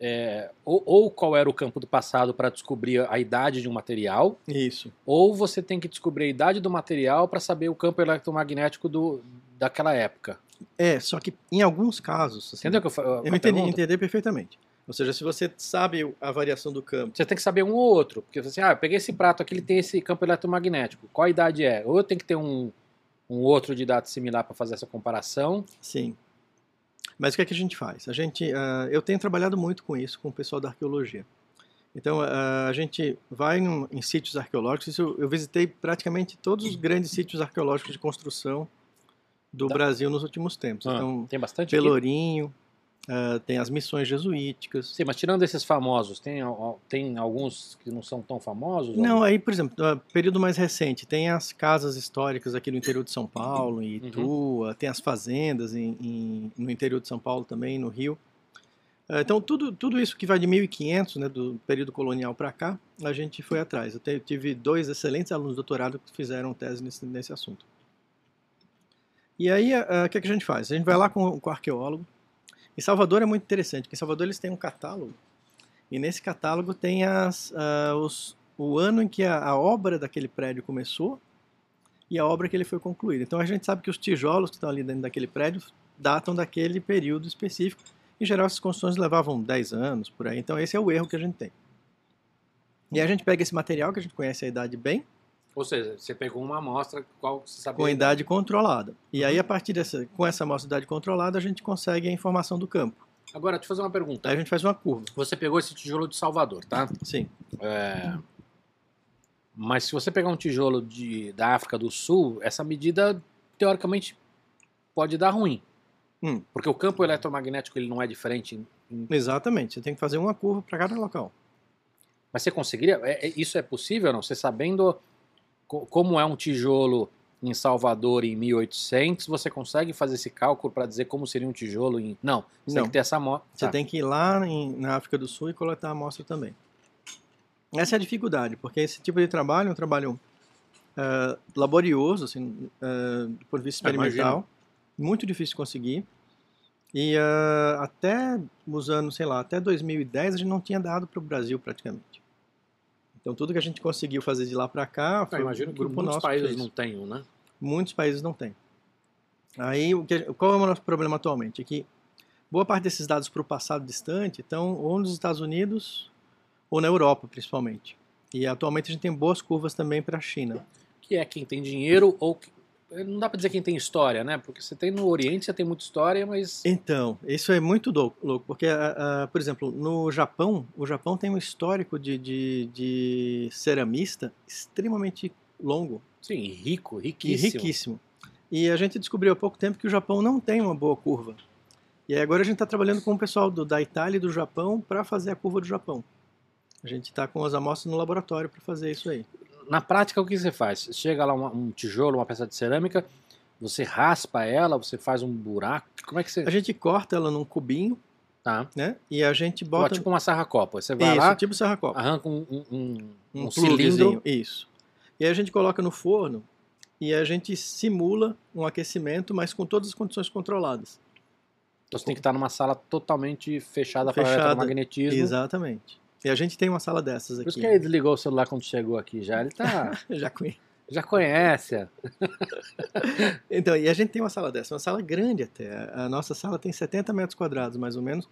é, ou, ou qual era o campo do passado para descobrir a idade de um material, Isso. ou você tem que descobrir a idade do material para saber o campo eletromagnético do, daquela época. É, só que em alguns casos. assim, Entendeu o que eu, Eu entendi, entendi perfeitamente. Ou seja, se você sabe a variação do campo, Você tem que saber um ou outro. Porque você, ah, eu peguei esse prato aqui, ele tem esse campo eletromagnético. Qual a idade é? Ou eu tenho que ter um, um outro de dado similar para fazer essa comparação. sim. Mas o que é que a gente faz? A gente, ah, eu tenho trabalhado muito com isso, com o pessoal da arqueologia. Então, ah, a gente vai num- em sítios arqueológicos. Eu, eu visitei praticamente todos os grandes sítios arqueológicos de construção do Tá. Brasil nos últimos tempos. Ah, Então, tem bastante aqui? Uh, tem as missões jesuíticas. Sim, mas tirando esses famosos, tem, tem alguns que não são tão famosos? Não, ou? aí, por exemplo, uh, período mais recente, tem as casas históricas aqui no interior de São Paulo, em Itu, uhum. tem as fazendas em, em, no interior de São Paulo também, no Rio. Uh, então, tudo, tudo isso que vai de 1500, né, do período colonial para cá, a gente foi atrás. Eu, te, eu tive dois excelentes alunos de doutorado que fizeram tese nesse, nesse assunto. E aí, o que, é que a gente faz? A gente vai lá com, com o arqueólogo, em Salvador é muito interessante, porque em Salvador eles têm um catálogo, e nesse catálogo tem as, uh, os, o ano em que a, a, obra daquele prédio começou e a obra que ele foi concluída. Então a gente sabe que os tijolos que estão ali dentro daquele prédio datam daquele período específico. Em geral, essas construções levavam 10 anos, por aí. Então esse é o erro que a gente tem. E a gente pega esse material, que a gente conhece a idade bem, ou seja, você pegou uma amostra qual você sabia. Com idade controlada. E aí, a partir dessa, com essa amostra de idade controlada, a gente consegue a informação do campo. Agora, deixa eu fazer uma pergunta. Aí a gente faz uma curva. Você pegou esse tijolo de Salvador, tá? Sim. É... Mas se você pegar um tijolo de, da África do Sul, essa medida, teoricamente, pode dar ruim. Hum. Porque o campo eletromagnético ele não é diferente. Em... Exatamente. Você tem que fazer uma curva para cada local. Mas você conseguiria? É, é, isso é possível não? Você sabendo como é um tijolo em Salvador em 1800, você consegue fazer esse cálculo para dizer como seria um tijolo em... Não, você Não. tem que ter essa amostra. Você tá. tem que ir lá em, na África do Sul e coletar a amostra também. Essa é a dificuldade, porque esse tipo de trabalho é um trabalho uh, laborioso, assim, uh, do ponto de vista experimental, muito difícil de conseguir. E uh, até os anos, sei lá, até 2010 a gente não tinha dado para o Brasil praticamente. Então tudo que a gente conseguiu fazer de lá para cá foi Eu imagino que muitos países não tenham, né? Muitos países não têm. Aí o que, qual é o nosso problema atualmente? É que boa parte desses dados para o passado distante estão ou nos Estados Unidos ou na Europa, principalmente. E atualmente a gente tem boas curvas também para a China. Que é quem tem dinheiro ou não dá para dizer quem tem história, né? Porque você tem no Oriente, você tem muita história, mas. Então, isso é muito louco, porque, uh, por exemplo, no Japão, o Japão tem um histórico de, de, de ceramista extremamente longo. Sim, rico, riquíssimo. E riquíssimo. E a gente descobriu há pouco tempo que o Japão não tem uma boa curva. E agora a gente está trabalhando com o pessoal do, da Itália e do Japão para fazer a curva do Japão. A gente está com as amostras no laboratório para fazer isso aí na prática, o que você faz? Chega lá um tijolo, uma peça de cerâmica, você raspa ela, você faz um buraco. Como é que você. A gente corta ela num cubinho. Tá. Né? E a gente bota. tipo uma sarra-copa. Você vai isso, lá. tipo sarra-copa. Arranca um, um, um, um cilindro. Isso. E aí a gente coloca no forno e a gente simula um aquecimento, mas com todas as condições controladas. Então você tem que estar numa sala totalmente fechada, fechada para eletromagnetismo. Exatamente. E a gente tem uma sala dessas aqui. Por isso que ele desligou o celular quando chegou aqui já. Ele tá. já conhece. Já conhece. então, e a gente tem uma sala dessa, uma sala grande até. A nossa sala tem 70 metros quadrados, mais ou menos.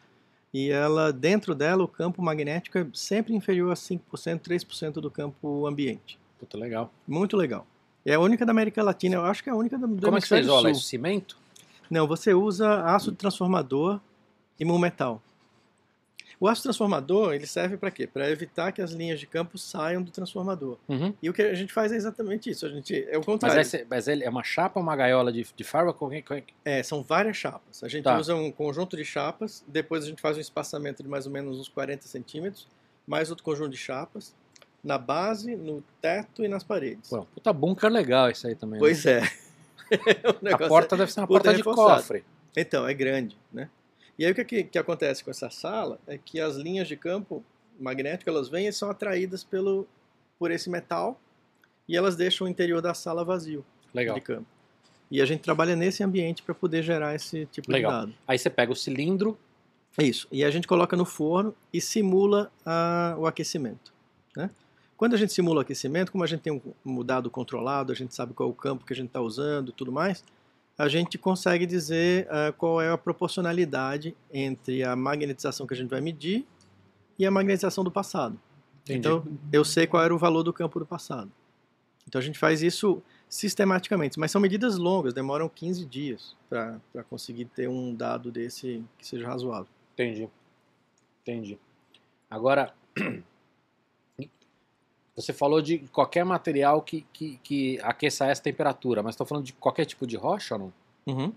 E ela, dentro dela, o campo magnético é sempre inferior a 5%, 3% do campo ambiente. Puta, legal. Muito legal. É a única da América Latina, eu acho que é a única da, Como é que você isola isso? Cimento? Não, você usa ácido transformador e metal. O aço transformador, ele serve para quê? Para evitar que as linhas de campo saiam do transformador. Uhum. E o que a gente faz é exatamente isso. A gente, é o contrário. Mas, é, mas ele é uma chapa uma gaiola de, de farba? É, são várias chapas. A gente tá. usa um conjunto de chapas, depois a gente faz um espaçamento de mais ou menos uns 40 centímetros, mais outro conjunto de chapas, na base, no teto e nas paredes. Pô, puta bunker legal isso aí também. Né? Pois né? é. a porta é deve ser uma porta de cofre. Então, é grande, né? E aí o que, que, acontece com essa sala é que as linhas de campo magnético elas vêm e são atraídas pelo, por esse metal e elas deixam o interior da sala vazio Legal. de campo. E a gente trabalha nesse ambiente para poder gerar esse tipo Legal. de dado. Aí você pega o cilindro. Isso. E a gente coloca no forno e simula a, o aquecimento. Né? Quando a gente simula o aquecimento, como a gente tem um, um dado controlado, a gente sabe qual é o campo que a gente está usando tudo mais, a gente consegue dizer uh, qual é a proporcionalidade entre a magnetização que a gente vai medir e a magnetização do passado. Entendi. Então, eu sei qual era o valor do campo do passado. Então, a gente faz isso sistematicamente, mas são medidas longas, demoram 15 dias para conseguir ter um dado desse que seja razoável. Entendi. Entendi. Agora, Você falou de qualquer material que, que, que aqueça essa temperatura, mas estou falando de qualquer tipo de rocha ou não? Uhum.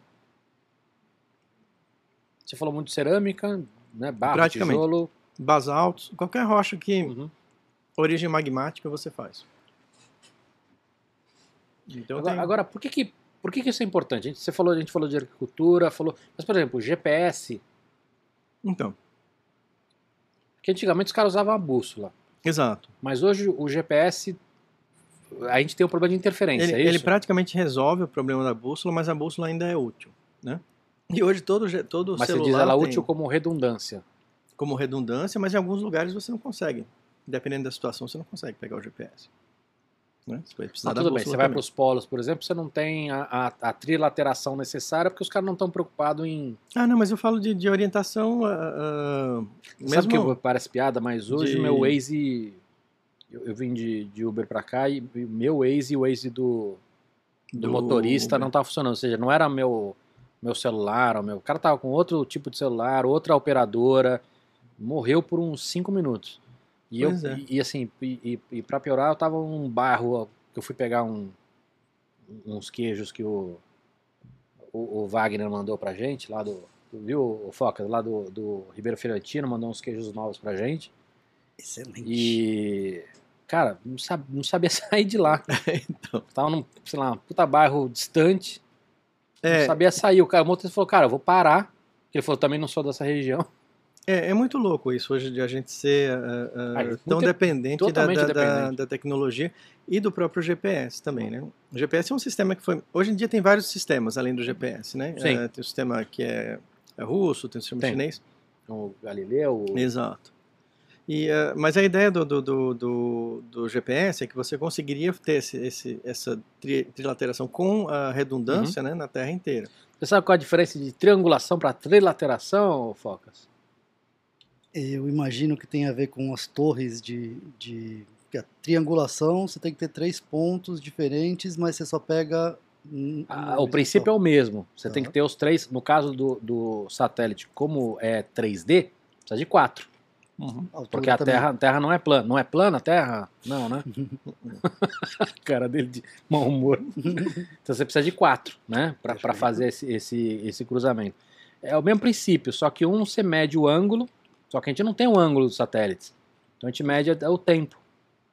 Você falou muito de cerâmica, né? Barro, Praticamente. tijolo. Basaltos, qualquer rocha que Uhum. origem magmática você faz. Então Agora, tem- agora, por que que, por que que isso é importante? A gente, você falou, a gente falou de agricultura, falou... Mas, por exemplo, GPS, então, que antigamente os caras usavam a bússola. Exato. Mas hoje o GPS, a gente tem um problema de interferência, Ele, é isso? ele praticamente resolve o problema da bússola, mas a bússola ainda é útil, né? E hoje todo todo Mas você celular diz ela tem útil como redundância. como redundância, mas em alguns lugares você não consegue. Dependendo da situação, você não consegue pegar o GPS. Né? Você vai precisar da tudo bem, você vai para os polos, por exemplo, você não tem a, a, a trilateração necessária porque os caras não estão preocupados em... Ah, não, mas eu falo de, de orientação. ah, ah, Sabe mesmo que parece piada, mas hoje de- meu Waze... Eu, eu vim de, de Uber para cá e o meu Waze e o Waze do, do, do motorista Uber. não tava funcionando. Ou seja, não era meu, meu celular, o meu. O cara tava com outro tipo de celular, outra operadora. Morreu por uns 5 minutos. E, eu, é. e, assim, e, e, pra piorar, eu tava num bairro ó, que eu fui pegar um, uns queijos que o, o, o Wagner mandou pra gente, lá do. Viu, o Foca? Lá do, do Ribeiro Ferantino, mandou uns queijos novos pra gente. Excelente. E. Cara, não, não sabia sair de lá. então, Tava num, sei lá, um puta bairro distante. Não é, sabia sair. O, cara, o motorista falou, cara, eu vou parar. Ele falou, também não sou dessa região. É, é muito louco isso hoje de a gente ser Ah, é tão dependente, da, da, da- dependente. da tecnologia e do próprio GPS também, né? O GPS é um sistema que foi. Hoje em dia tem vários sistemas além do GPS, né? Sim. Ah, tem o sistema que é, é russo, tem o sistema Tem. chinês. O Galileu. Exato. E, mas a ideia do, do, do, do, GPS é que você conseguiria ter esse, esse- essa tri, trilateração com a Uhum. redundância né, na Terra inteira. Você sabe qual a diferença de triangulação para trilateração, Focas? Eu imagino que tem a ver com as torres de, de a triangulação. Você tem que ter três pontos diferentes, mas você só pega. um- Ah, o princípio é o mesmo. Você Tá. tem que ter os três. No caso do, do satélite, como é 3D, precisa de quatro. altura Porque a também. terra, a terra não é plana. Não é plana a Terra? Não, né? Cara dele de mau humor. Então você precisa de quatro, né? Para fazer esse, esse, esse cruzamento. É o mesmo princípio, só que um você mede o ângulo, só que a gente não tem o ângulo dos satélites. Então a gente mede o tempo,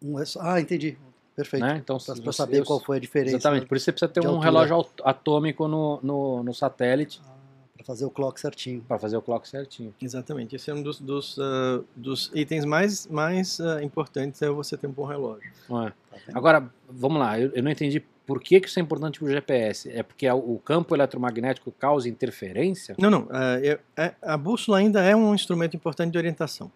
Um é Ah, entendi. Perfeito. né? Então, você- saber qual foi a diferença. Exatamente, por isso você precisa ter de um altura. relógio atômico no, no, no satélite Ah, pra fazer o clock certinho. para fazer o clock certinho. Exatamente. Esse é um dos, dos, ah, dos itens mais, mais ah, importantes é você ter um bom relógio. É? Tá? Agora, vamos lá, eu, eu não entendi por que, que isso é importante para o GPS. É porque a- o campo eletromagnético causa interferência? Não, não. ah, é- é- a bússola ainda é um instrumento importante de orientação.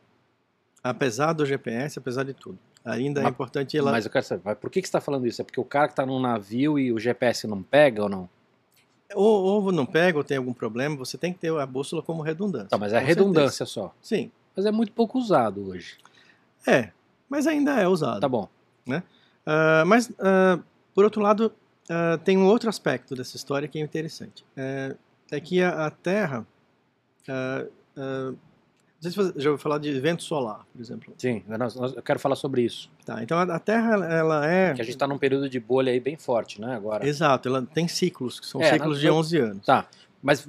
Apesar do GPS, apesar de tudo. Ainda é Mas- importante ela. Mas eu quero saber, mas por que, que você está falando isso? É porque o cara que está num navio e o GPS não pega ou não? Ou, ou não pega ou tem algum problema, você tem que ter a bússola como redundância. Tá, mas é redundância só. certeza. Sim. Mas é muito pouco usado hoje. É. Mas ainda é usado. Tá bom. Ah, mas, ah, por outro lado, ah, tem um outro aspecto dessa história que é interessante. É, é que a, a Terra. ah, ah, não sei se você já ouviu falar de vento solar, por exemplo. Sim, nós- nós- eu quero falar sobre isso. Tá, então a, a Terra, ela- é. Que a gente está num período de bolha aí bem forte, né? Agora. Exato, ela tem ciclos, que são É, ciclos nós- de 11 anos. Tá. Mas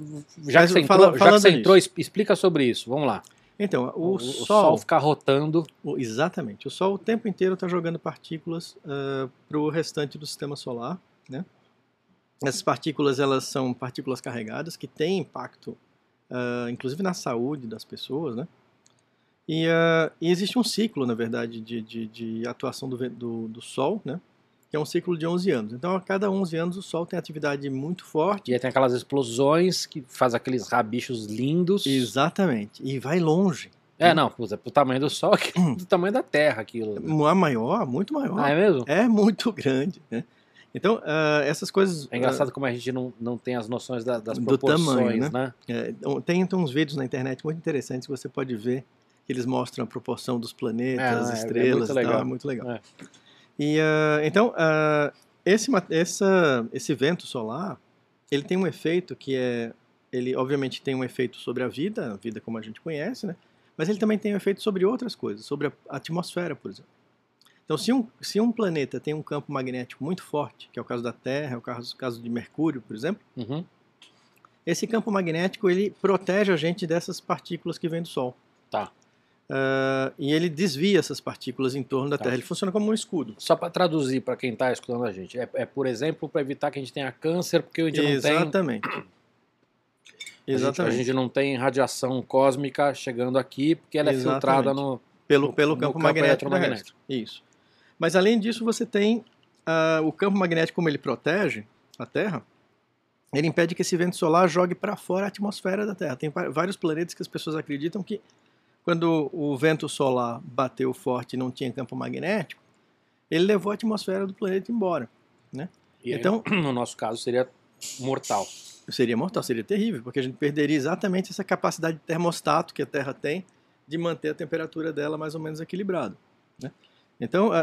já Mas que você fala- entrou, já que você entrou, explica sobre isso. Vamos lá. Então, o, o Sol, Sol ficar rotando. o- exatamente, o Sol o tempo inteiro está jogando partículas para o restante do sistema solar, né? Essas partículas, elas são partículas carregadas que têm impacto, ah, inclusive na saúde das pessoas, né? E, ah, e existe um ciclo, na verdade, de, de, de atuação do, do, do Sol, né? Que é um ciclo de 11 anos. Então, a cada 11 anos, o Sol tem atividade muito forte. E aí tem aquelas explosões que faz aqueles rabichos lindos. Exatamente. E vai longe. É, não, é pro tamanho do Sol, que é do tamanho da Terra aquilo. né? A maior, muito maior. Ah, é mesmo? é muito grande, né? Então, ah, essas coisas... É engraçado como a gente não, não tem as noções da- das Do proporções, tamanho, né? né? ah, é, então, tem então uns vídeos na internet muito interessantes que você pode ver, que eles mostram a proporção dos planetas, É, as é, é estrelas muito e tal, é muito legal. E, ah, então, ah, esse, essa, esse vento solar, ele tem um efeito que é... Ele, obviamente, tem um efeito sobre a vida, a vida como a gente conhece, né? Mas ele também tem um efeito sobre outras coisas, sobre a atmosfera, por exemplo. Então, se um, se um planeta tem um campo magnético muito forte, que é o caso da Terra, é o caso, caso de Mercúrio, por exemplo, Uhum. esse campo magnético ele protege a gente dessas partículas que vêm do Sol. Tá. Ah, e ele desvia essas partículas em torno da Tá. Terra. Ele funciona como um escudo. Só para traduzir para quem está escutando a gente, é, é, por exemplo, para evitar que a gente tenha câncer, porque a gente não tem Exatamente. A gente- Exatamente. A gente não tem radiação cósmica chegando aqui, porque ela é Exatamente. filtrada no. pelo, pelo no campo, campo magnético terrestre. Isso. Mas além disso, você tem ah, o campo magnético, como ele protege a Terra, ele impede que esse vento solar jogue para fora a atmosfera da Terra. Tem vários planetas que as pessoas acreditam que quando o vento solar bateu forte e não tinha campo magnético, ele levou a atmosfera do planeta embora. E aí, Então- no nosso caso, seria mortal. Seria mortal, seria terrível, porque a gente perderia exatamente essa capacidade de termostato que a Terra tem de manter a temperatura dela mais ou menos equilibrada. né? Então, a-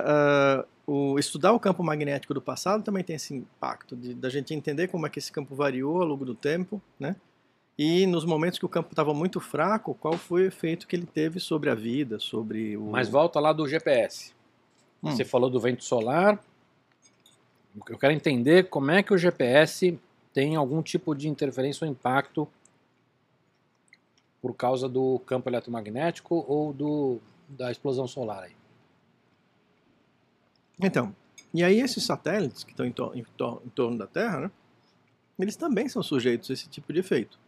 a- o, estudar o campo magnético do passado também tem esse impacto de, da gente entender como é que esse campo variou ao longo do tempo, né? E nos momentos que o campo estava muito fraco, qual foi o efeito que ele teve sobre a vida, sobre o. Mas volta lá do GPS. Hum. Você falou do vento solar. Eu quero entender como é que o GPS tem algum tipo de interferência ou impacto por causa do campo eletromagnético ou do, da explosão solar aí. Então, e aí esses satélites que estão em, tor- em tor- em torno da Terra, né, eles também são sujeitos a esse tipo de efeito.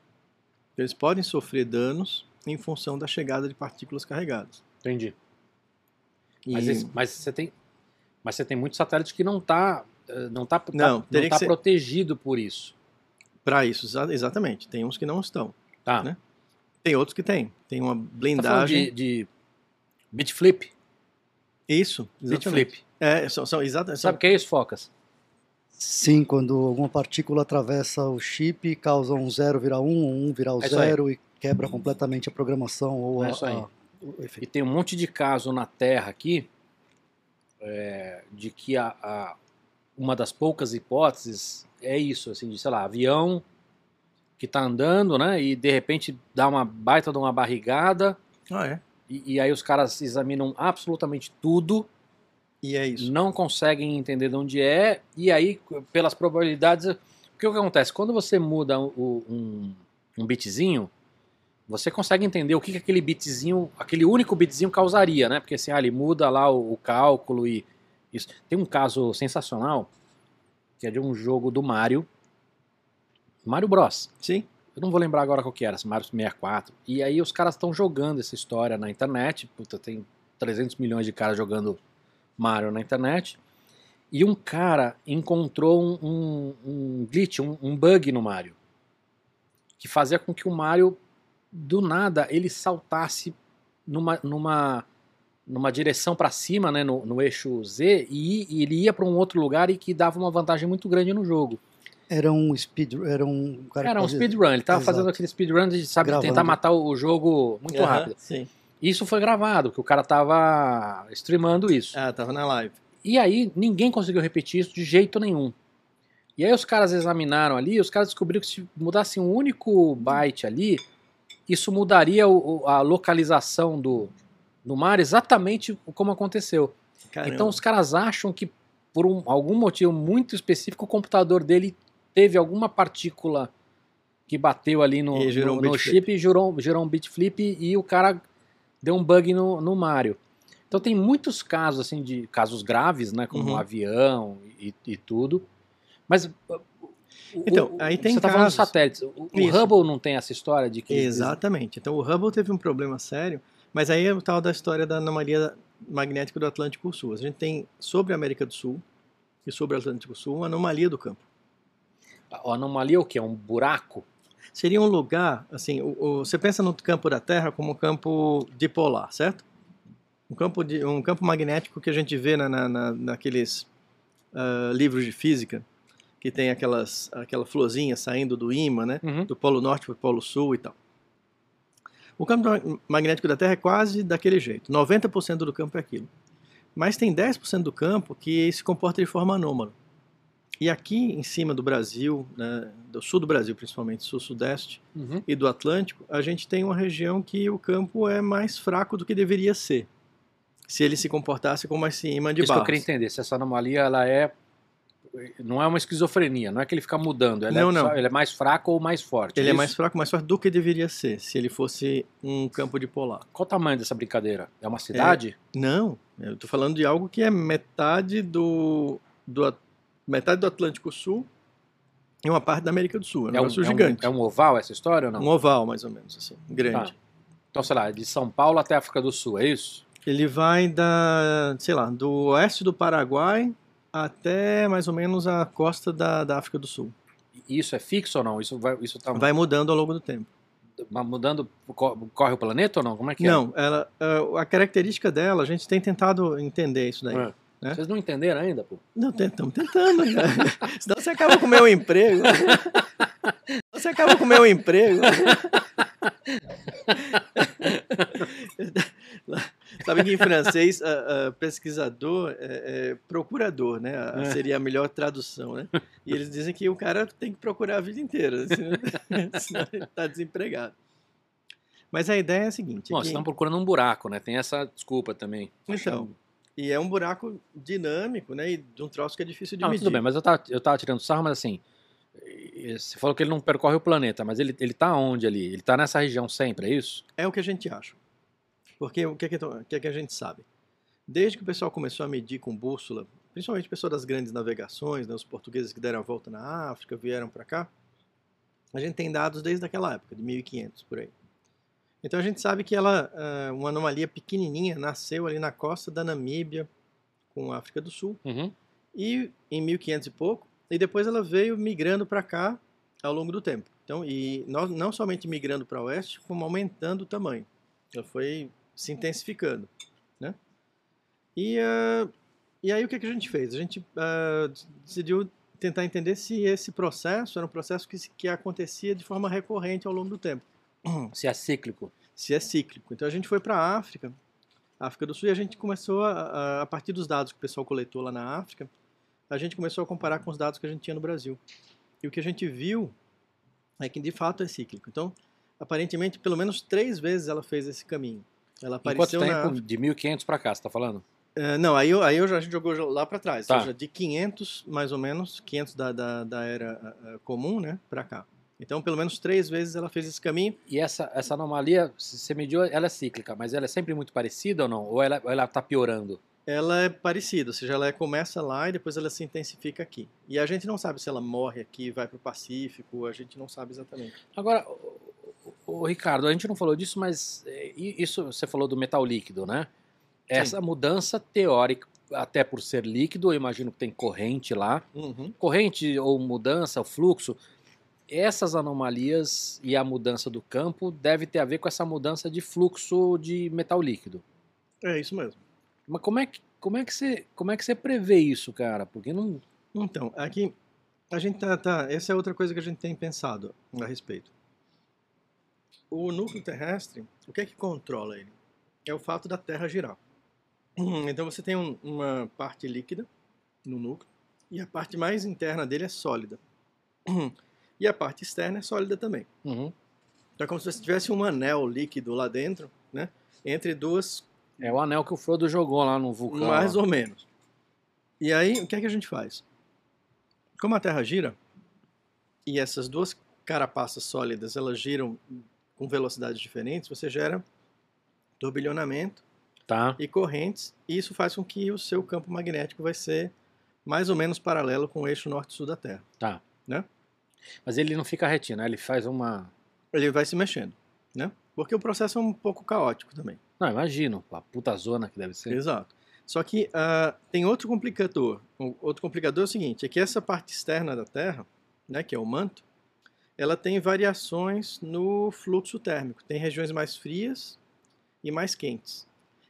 Eles podem sofrer danos em função da chegada de partículas carregadas. Entendi. E- Mas, esse- mas você tem, mas você tem muitos satélites que não está não tá, tá- Não, não teria tá ser- protegido por isso. Para isso, exa- exatamente. Tem uns que não estão. Tá. Né? Tem outros que têm. Tem uma Tá blindagem. de, de bit flip? Isso, Bit exatamente. flip. É, são, são, exata, são, Sabe o que é isso, Focas? Sim, quando alguma partícula atravessa o chip, causa um 0 virar 1, um 1 virar o É. 0 e quebra completamente a programação ou É a, isso aí. a- o E tem um monte de caso na Terra aqui é, de que a, a- uma das poucas hipóteses é isso, assim, de, sei lá, avião que tá andando, né, e de repente dá uma baita de uma barrigada, Ah, é. e, e aí os caras examinam absolutamente tudo, E é isso. não conseguem entender de onde é, e aí, pelas probabilidades, o que, acontece? Quando você muda o- um, um bitzinho, você consegue entender o que, que aquele bitzinho, aquele único bitzinho causaria, né? Porque assim, ah, ele muda lá o, o cálculo e isso. Tem um caso sensacional, que é de um jogo do Mario, Mario Bros. Sim. Eu não vou lembrar agora qual que era, Mario 64. E aí os caras estão jogando essa história na internet. Puta, tem 300 milhões de caras jogando Mario na internet. E um cara encontrou um, um- um glitch, um, um bug no Mario. Que fazia com que o Mario, do nada, ele saltasse numa, numa, numa direção para cima, né, no, no eixo Z, e, e ele ia para um outro lugar e que dava uma vantagem muito grande no jogo. Era um speed, era um cara Era um fazia- speedrun, ele tava Exato. fazendo aquele speedrun de, sabe, Gravando. tentar matar o jogo muito Aham, rápido. Sim. Isso foi gravado, que o cara tava streamando isso. Ah, tava na live. E aí ninguém conseguiu repetir isso de jeito nenhum. E aí os caras examinaram ali, os caras descobriram que se mudasse um único byte ali, isso mudaria o- a localização do, do mar exatamente como aconteceu. Caramba. Então os caras acham que por um- algum motivo muito específico o computador dele teve alguma partícula que bateu ali no, no- um no chip e gerou, gerou um bit flip e o cara deu um bug no, no Mario. Então tem muitos casos assim de casos graves, né, como Uhum. um avião e, e tudo. Mas uh, o- Então, aí tem você tá falando satélites. O, o. Hubble não tem essa história de que Exatamente. Então o Hubble teve um problema sério, mas aí é o tal da história da anomalia magnética do Atlântico Sul. A gente tem sobre a América do Sul e sobre o Atlântico Sul uma anomalia do campo. a anomalia é o que é um buraco. Seria um lugar, assim, o- o- você pensa no campo da Terra como um campo dipolar, certo? Um campo, de, um campo magnético que a gente vê na, na- na- naqueles ah, livros de física, que tem aquelas, aquela florzinha saindo do ímã, né? Uhum. do Polo Norte para o Polo Sul e tal. O campo ma- magnético da Terra é quase daquele jeito. 90% do campo é aquilo. Mas tem 10% do campo que se comporta de forma anômala. E aqui em cima do Brasil, né, do sul do Brasil principalmente, sul-sudeste, Uhum. e do Atlântico, a gente tem uma região que o campo é mais fraco do que deveria ser. Se ele se comportasse como esse imã de Isso que eu queria entender, se essa anomalia ela é Não é uma esquizofrenia, não é que ele fica mudando. Ele, Não, é, não. só- ele é mais fraco ou mais forte. Ele é isso? mais fraco, mais forte do que deveria ser, se ele fosse um campo de polar. Qual o tamanho dessa brincadeira? É uma cidade? Não, eu tô falando de algo que é metade do, do metade do Atlântico Sul e uma parte da América do Sul. É um negócio é gigante. é um oval essa história ou não? Um oval, mais ou menos, assim, grande. Tá. Então, sei lá, de São Paulo até a África do Sul, é isso? Ele vai da, sei lá, do oeste do Paraguai até mais ou menos a costa da, da África do Sul. E isso é fixo ou não? Isso vai, isso tá Vai mudando ao longo do tempo. mudando, co- corre o planeta ou não? Como é que Não, ela, ah, a característica dela, a gente tem tentado entender isso daí. é? Né? Vocês não entenderam ainda, pô? Não, estamos tentando. né? Senão você acaba com o meu emprego. Você acaba com o meu emprego. Sabe que em francês, a- a pesquisador é, é procurador, né? A- É. Seria a melhor tradução, né? E eles dizem que o cara tem que procurar a vida inteira, senão, senão ele está desempregado. Mas a ideia é a seguinte. Bom, que- vocês estão procurando um buraco, né? Tem essa desculpa também. Então, e é um buraco dinâmico, né? E de um troço que é difícil de Não, medir. tudo bem, mas eu tava, eu tava tirando sarro, mas assim. eh, Você falou que ele não percorre o planeta, mas ele, ele tá onde ali? Ele tá nessa região sempre, é isso? É o que a gente acha. Porque o que, é que, o que é que a gente sabe? Desde que o pessoal começou a medir com bússola, principalmente o pessoal das grandes navegações, né, os portugueses que deram a volta na África, vieram para cá, a gente tem dados desde aquela época, de 1500 por aí. Então a gente sabe que ela, ah, uma anomalia pequenininha, nasceu ali na costa da Namíbia, com a África do Sul, Uhum. e em 1500 e pouco, e depois ela veio migrando para cá ao longo do tempo. Então, e não, não somente migrando para oeste, como aumentando o tamanho. Ela foi se intensificando, né? E, ah, e aí o que, que a gente fez? A gente ah, decidiu tentar entender se esse processo era um processo que, que acontecia de forma recorrente ao longo do tempo Se é cíclico. se é cíclico. Então a gente foi para a África, África do Sul, e a gente começou, a, a- partir dos dados que o pessoal coletou lá na África, a gente começou a comparar com os dados que a gente tinha no Brasil. E o que a gente viu é que de fato é cíclico. Então, aparentemente, pelo menos três vezes ela fez esse caminho. Ela Em quanto apareceu na tempo? África. De 1500 pra cá, você tá falando? É, não, aí, aí eu já, a gente jogou lá para trás. Tá. Ou seja, de 500, mais ou menos, 500 da, da, da era ah, comum, né, para cá. Então, pelo menos três vezes ela fez esse caminho. E essa, essa anomalia, você mediu, ela é cíclica, mas ela é sempre muito parecida ou não? Ou ela, ou ela tá piorando? ela é parecida, ou seja, ela é- começa lá e depois ela se intensifica aqui. E a gente não sabe se ela morre aqui, vai para o Pacífico, a gente não sabe exatamente. Agora, o, Ricardo, a gente não falou disso, mas é, isso você falou do metal líquido, né? Essa mudança teórica, até por ser líquido, eu imagino que tem corrente lá. Corrente ou mudança, fluxo, essas anomalias e a mudança do campo deve ter a ver com essa mudança de fluxo de metal líquido. É isso mesmo. Mas como é que, como é que, você, como é que você prevê isso, cara? Porque não. Então, aqui a gente tá, tá- essa é outra coisa que a gente tem pensado a respeito. O núcleo terrestre, o que é que controla ele? É o fato da Terra girar. Então você tem um- uma parte líquida no núcleo e a parte mais interna dele é sólida. E a parte externa é sólida também. Uhum. Então é como se você tivesse um anel líquido lá dentro, né? Entre duas, É o anel que o Frodo jogou lá no vulcão. mais lá. ou menos. E aí, o que é que a gente faz? Como a Terra gira, e essas duas carapaças sólidas, elas giram com velocidades diferentes, você gera turbilhonamento Tá. e correntes, e isso faz com que o seu campo magnético vai ser mais ou menos paralelo com o eixo norte-sul da Terra. Tá. Né? Mas ele não fica retinho, né? Ele faz uma. Ele vai se mexendo, né? Porque o processo é um pouco caótico também. Não, imagino. A puta zona que deve ser. Exato. Só que ah, tem outro complicador. Outro complicador é o seguinte, é que essa parte externa da Terra, né, que é o manto, ela tem variações no fluxo térmico. Tem regiões mais frias e mais quentes.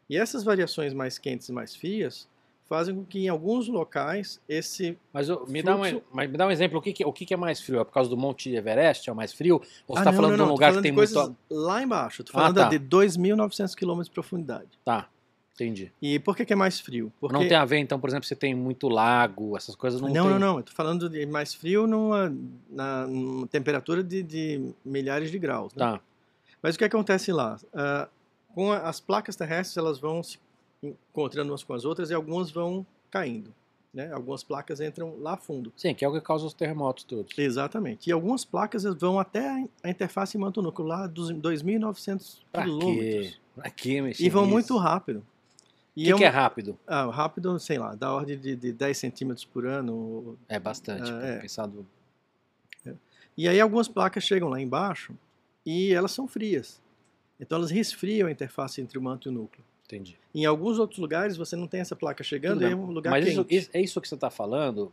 E essas variações mais quentes e mais frias fazem com que em alguns locais esse Mas me, dá um, Fluxo- mas me dá um exemplo. O que, que, o que, é mais frio? É por causa do Monte Everest? É o mais frio? Ou você Ah, tá falando não, de um lugar que tem muito. lá embaixo. Tô Ah, falando tá. de 2.900 km de profundidade. Tá, entendi. E por que, que é mais frio? Porque Não tem a ver, então, por exemplo, se tem muito lago, essas coisas não, Não, tem. não, não. Eu tô falando de mais frio numa, na, numa temperatura de, de milhares de graus. Né? Tá. Mas o que acontece lá? Ah, com as placas terrestres, elas vão se encontrando umas com as outras e algumas vão caindo. Né? Algumas placas entram lá fundo. Sim, que é o que causa os terremotos todos. Exatamente. E algumas placas vão até a- interface manto-núcleo, lá dos 2.900 Pra quilômetros. quê? Pra quê mexer E vão nisso? muito rápido. O que, é que é rápido? ah, rápido, sei lá, da ordem de, de 10 centímetros por ano. É bastante. Ah, é. pensar do- E aí algumas placas chegam lá embaixo e elas são frias. Então elas resfriam a interface entre o manto e o núcleo. Entendi. Em alguns outros lugares você não tem essa placa chegando, é um lugar Mas quente. isso- é isso que você está falando.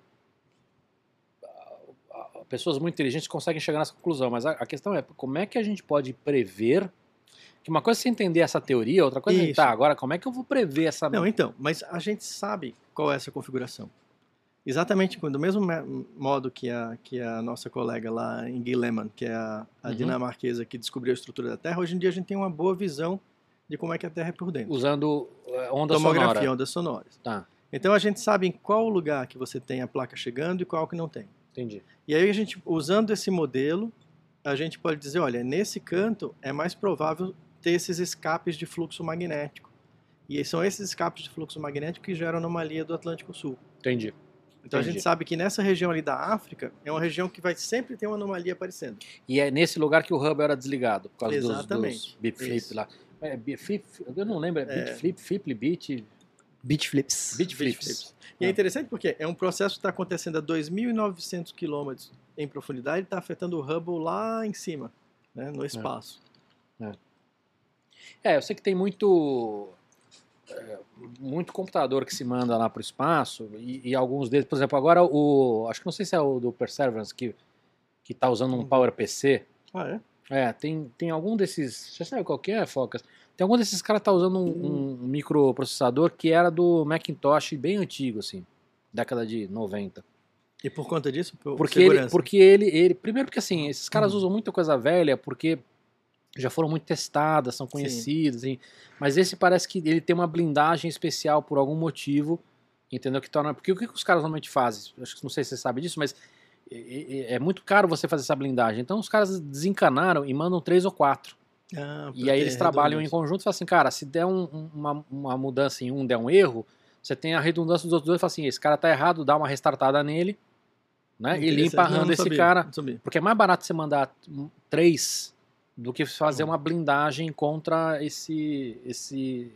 Pessoas muito inteligentes conseguem chegar nessa conclusão, mas a, a questão é como é que a gente pode prever que uma coisa é você entender essa teoria, outra coisa é tá, agora como é que eu vou prever essa Não, então, mas a gente sabe qual é essa configuração. Exatamente do mesmo me- modo que a, que a nossa colega lá em Guilleman, que é a, a Uhum. dinamarquesa que descobriu a estrutura da Terra, hoje em dia a gente tem uma boa visão de como é que a Terra é por dentro. usando eh, onda Tomografia, sonora. ondas sonoras. Tá, Então a gente sabe em qual lugar que você tem a placa chegando e qual que não tem. entendi. E aí a gente, usando esse modelo, a gente pode dizer, olha, nesse canto é mais provável ter esses escapes de fluxo magnético. E são esses escapes de fluxo magnético que geram anomalia do Atlântico Sul. Entendi. Então a Entendi. gente sabe que nessa região ali da África é uma região que vai sempre ter uma anomalia aparecendo. E é nesse lugar que o Hubble era desligado, por causa dos, dos Exatamente. beat flip Isso. lá. É, flip, eu não lembro, é beat É. flip, flip, beat, Beat flips. beat Beat flips. flips. E é Ah. interessante porque é um processo que está acontecendo a 2.900 quilômetros em profundidade e está afetando o Hubble lá em cima, né, no espaço. É, eu sei que tem muito é, muito computador que se manda lá para o espaço e, e alguns deles, por exemplo, agora o acho que não sei se é o do Perseverance que que está usando um Uhum. PowerPC. Ah, é? É, tem, tem algum desses. Você sabe qual que é, Focas? Tem algum desses caras que tá usando um, um microprocessador que era do Macintosh bem antigo, assim, década de 90. E por conta disso, por Porque ele, segurança. porque ele, ele. Primeiro porque assim, esses caras Uhum. usam muita coisa velha porque já foram muito testadas, são conhecidas, assim, mas esse parece que ele tem uma blindagem especial por algum motivo, entendeu? Que torna. Porque o que que os caras normalmente fazem? Acho que não sei se você sabe disso, mas é, muito caro você fazer essa blindagem. Então os caras desencanaram e mandam três ou quatro. Ah, E aí eles trabalham em conjunto e falam assim, cara, se der um- um- uma, uma mudança em um, der um erro, você tem a redundância dos outros dois e fala assim, esse cara tá errado, dá uma restartada nele, né? E limpa a sabia, cara. Porque é mais barato você mandar três do que fazer uma blindagem contra esse, esse,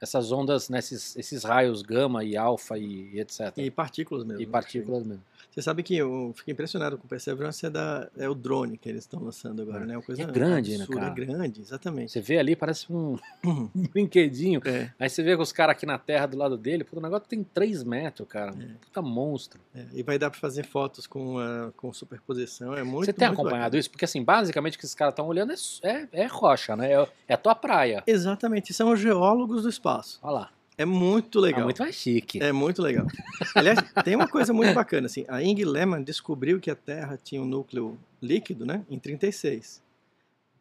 essas ondas, né, esses, esses raios gama e alfa e, e etc. E partículas mesmo. E né? partículas mesmo. Você sabe que eu fiquei impressionado com o Perseverance, é, da, é o drone que eles estão lançando agora, É. né? Uma coisa É grande, né, absurda, cara? É grande, exatamente. Você vê ali, parece um Uhum. brinquedinho. É, Aí você vê os caras aqui na terra do lado dele, pô, o negócio tem 3 metros, cara. É. Um puta monstro. é. E vai dar para fazer fotos com, ah, com superposição, é muito você tem muito acompanhado bacana. isso? Porque assim, basicamente o que esses caras estão olhando é, é, é rocha, né? É, é a tua praia. Exatamente, são os geólogos do espaço. Olha lá. É muito Ah, legal. muito mais chique. É muito legal. Aliás, tem uma coisa muito bacana, assim, a Ing Lehmann descobriu que a Terra tinha um núcleo líquido, né, em 36.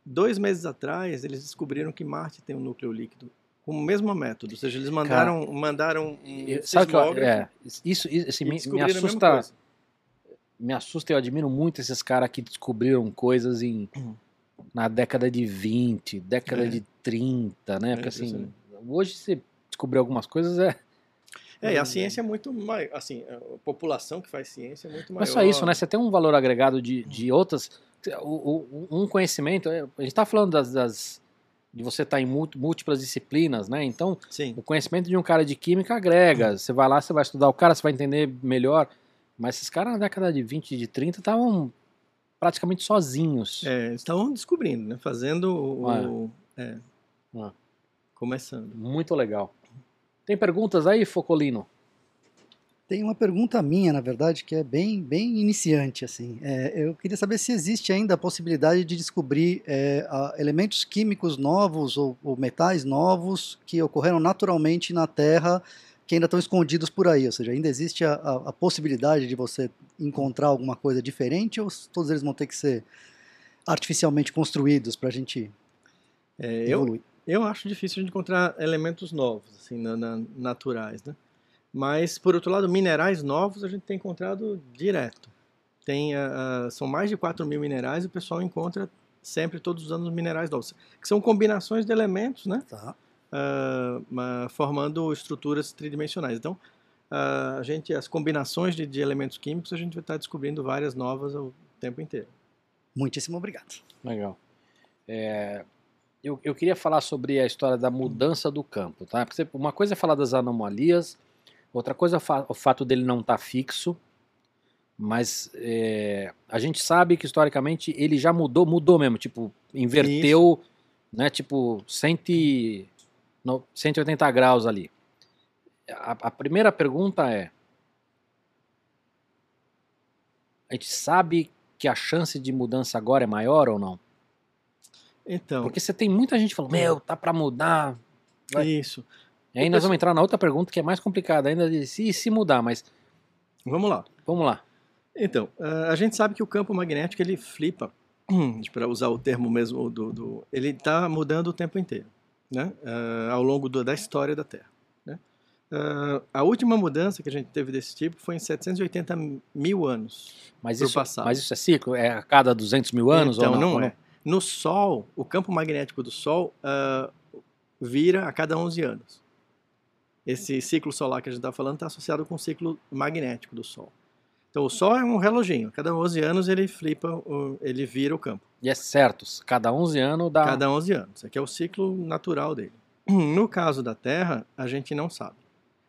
Dois meses atrás, eles descobriram que Marte tem um núcleo líquido com o mesmo método, ou seja, eles mandaram, mandaram um Eu- Sabe eu, é, isso, isso assim, me, me assusta. Me assusta, eu admiro muito esses caras que descobriram coisas em Uhum. na década de 20, década É. de 30, né? É Porque assim, impressionante. hoje você descobrir algumas coisas é. É, e a ciência é muito maior, assim, a população que faz ciência é muito maior. É só isso, né? Você tem um valor agregado de, de outras. o- o- um conhecimento. é, A gente tá falando das. das- de você estar em múlt- múltiplas disciplinas, né? Então, Sim, o conhecimento de um cara de química agrega. Você vai lá, você vai estudar o cara, você vai entender melhor. Mas esses caras na década de 20, de 30 estavam praticamente sozinhos. é, estavam descobrindo, né, fazendo o... o- é, Ah. começando. Muito legal. Tem perguntas aí, Focolino? Tem uma pergunta minha, na verdade, que é bem, bem iniciante. assim. É, eu queria saber se existe ainda a possibilidade de descobrir é, a- elementos químicos novos ou, ou metais novos que ocorreram naturalmente na Terra que ainda estão escondidos por aí. Ou seja, ainda existe a, a- a possibilidade de você encontrar alguma coisa diferente ou todos eles vão ter que ser artificialmente construídos para a gente É, evoluir? Eu acho difícil de encontrar elementos novos, assim, na- na- naturais, né? Mas, por outro lado, minerais novos a gente tem encontrado direto. Tem, ah, são mais de 4 mil minerais e o pessoal encontra sempre, todos os anos, minerais novos. Que são combinações de elementos, né? Tá. Ma- formando estruturas tridimensionais. Então, a gente, as combinações de, de elementos químicos, a gente vai estar descobrindo várias novas o tempo inteiro. Muitíssimo obrigado. Legal. É, eu, eu queria falar sobre a história da mudança do campo, tá? Porque uma coisa é falar das anomalias, outra coisa é o fato dele não estar fixo, mas é, a gente sabe que historicamente ele já mudou, mudou mesmo, tipo, inverteu, né? Tipo, 100, e- no- 180 graus ali. A, a primeira pergunta é: a gente sabe que a chance de mudança agora é maior ou não? Então, Porque você tem muita gente falando, meu, tá pra mudar. vai. isso. E aí nós vamos entrar na outra pergunta que é mais complicada ainda, de se, se mudar, mas Vamos lá. vamos lá. Então, ah, a gente sabe que o campo magnético ele flipa, para usar o termo mesmo do, do ele está mudando o tempo inteiro, né? Ah, ao longo do- da história da Terra. Né? Ah, a última mudança que a gente teve desse tipo foi em 780 mil anos. Mas isso, passado. mas isso é ciclo? É a cada 200 mil anos então, ou não? não é. No Sol, o campo magnético do Sol ah, vira a cada 11 anos. Esse ciclo solar que a gente está falando está associado com o ciclo magnético do Sol. Então, o Sol é um reloginho. A cada 11 anos ele flipa, ele vira o campo. E é certo, cada 11 anos dá... Cada 11 anos. Aqui é o ciclo natural dele. No caso da Terra, a gente não sabe.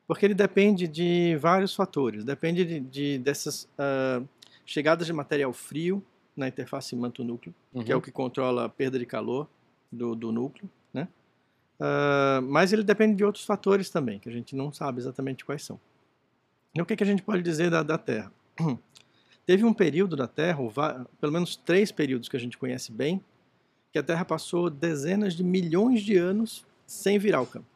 Porque ele depende de vários fatores. Depende de, de- dessas ah, chegadas de material frio na interface manto-núcleo, Uhum. que é o que controla a perda de calor do, do núcleo. Né? Ah, mas ele depende de outros fatores também, que a gente não sabe exatamente quais são. E o que, que a gente pode dizer da, da Terra? Teve um período da Terra, pelo menos três períodos que a gente conhece bem, que a Terra passou dezenas de milhões de anos sem virar o campo.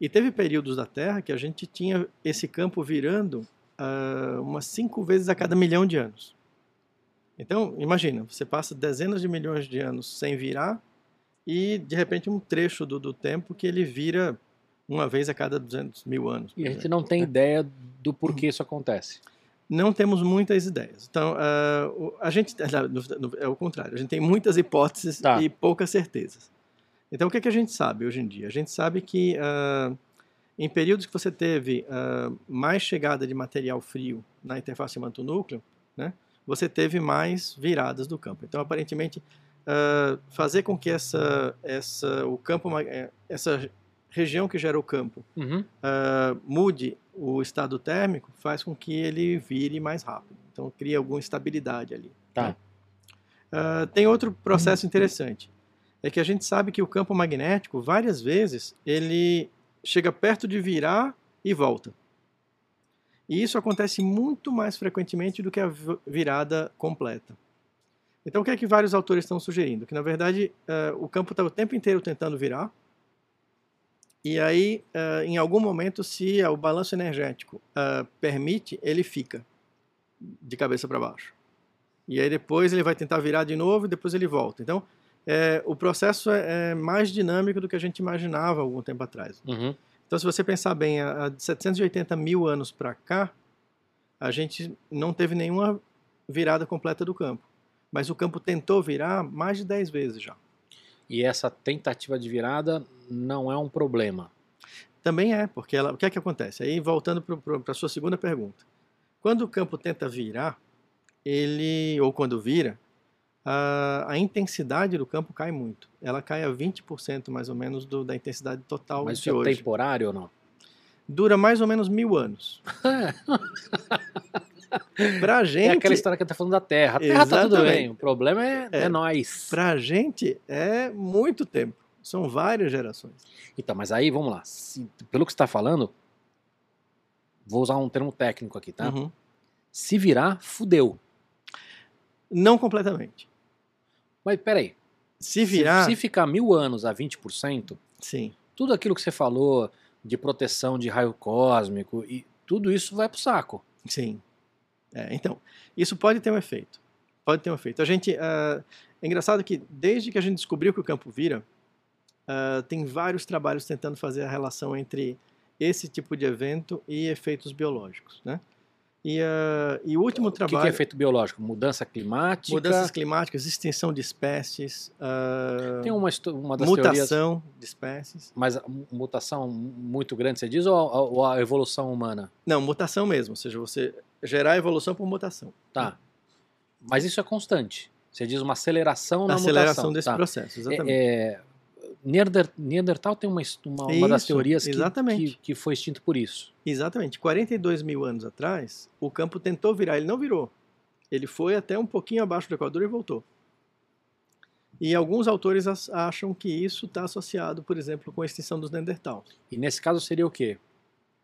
E teve períodos da Terra que a gente tinha esse campo virando ah, umas cinco vezes a cada milhão de anos. Então, imagina, você passa dezenas de milhões de anos sem virar e, de repente, um trecho do, do tempo que ele vira uma vez a cada 200 mil anos. E a gente exemplo, não tem né? ideia do porquê isso acontece. Não temos muitas ideias. Então, ah, o- a gente no- é o contrário. A gente tem muitas hipóteses Tá. e poucas certezas. Então, o que, é que a gente sabe hoje em dia? A gente sabe que ah, em períodos que você teve ah, mais chegada de material frio na interface manto-núcleo, né, você teve mais viradas do campo. Então, aparentemente, ah, fazer com que essa, essa, o campo, eh, essa região que gera o campo Uhum. ah, mude o estado térmico faz com que ele vire mais rápido. Então cria alguma estabilidade ali. Tá. né? Ah, tem outro processo interessante. É que a gente sabe que o campo magnético, várias vezes, ele chega perto de virar e volta. E isso acontece muito mais frequentemente do que a vi- virada completa. Então, o que é que vários autores estão sugerindo? Que, na verdade, ah, o campo está o tempo inteiro tentando virar, e aí, ah, em algum momento, se o balanço energético ah, permite, ele fica de cabeça para baixo. E aí depois ele vai tentar virar de novo e depois ele volta. Então, é, o processo é, é mais dinâmico do que a gente imaginava algum tempo atrás. Uhum. Então, se você pensar bem, há há de 780 mil anos para cá, a gente não teve nenhuma virada completa do campo. Mas o campo tentou virar mais de 10 vezes já. E essa tentativa de virada não é um problema. Também é, porque ela, o que é que acontece? Aí, voltando para a sua segunda pergunta. Quando o campo tenta virar, ele, ou quando vira, a, a intensidade do campo cai muito. Ela cai a 20% mais ou menos do, da intensidade total Mas de isso é temporário ou não? Dura mais ou menos mil anos. pra gente, É aquela história que eu tô falando da Terra. A Terra tá tudo Exatamente. bem. O problema é, é. É. nós. pra gente é muito tempo. São várias gerações. Então, mas aí, vamos lá. Se- pelo que você está falando, vou usar um termo técnico aqui, tá? Uhum. Se virar, fudeu. Não completamente. Mas peraí. Se virar, Se, se ficar mil anos a 20%, sim. tudo aquilo que você falou de proteção de raio cósmico, e tudo isso vai pro saco. Sim. É, então, isso pode ter um efeito. Pode ter um efeito. A gente, ah, é engraçado que desde que a gente descobriu que o campo vira, ah, tem vários trabalhos tentando fazer a relação entre esse tipo de evento e efeitos biológicos, né? E, uh, e o último O que, trabalho. é efeito biológico? Mudança climática? Mudanças climáticas, extinção de espécies, uh, Tem uma, uma das teorias... mutação de espécies. Mas mutação muito grande, você diz, ou a, ou a evolução humana? Não, mutação mesmo, ou seja, você gerar evolução por mutação. Tá. Mas isso é constante. Você diz uma aceleração A na aceleração mutação. desse tá. processo, exatamente. É, é, Neander- Neandertal tem uma, uma, uma das Isso, teorias que, que, que foi extinto por isso. Exatamente. 42 mil anos atrás, o campo tentou virar, ele não virou. Ele foi até um pouquinho abaixo do Equador e voltou. E alguns autores acham que isso está associado, por exemplo, com a extinção dos Neandertals. E nesse caso seria o quê?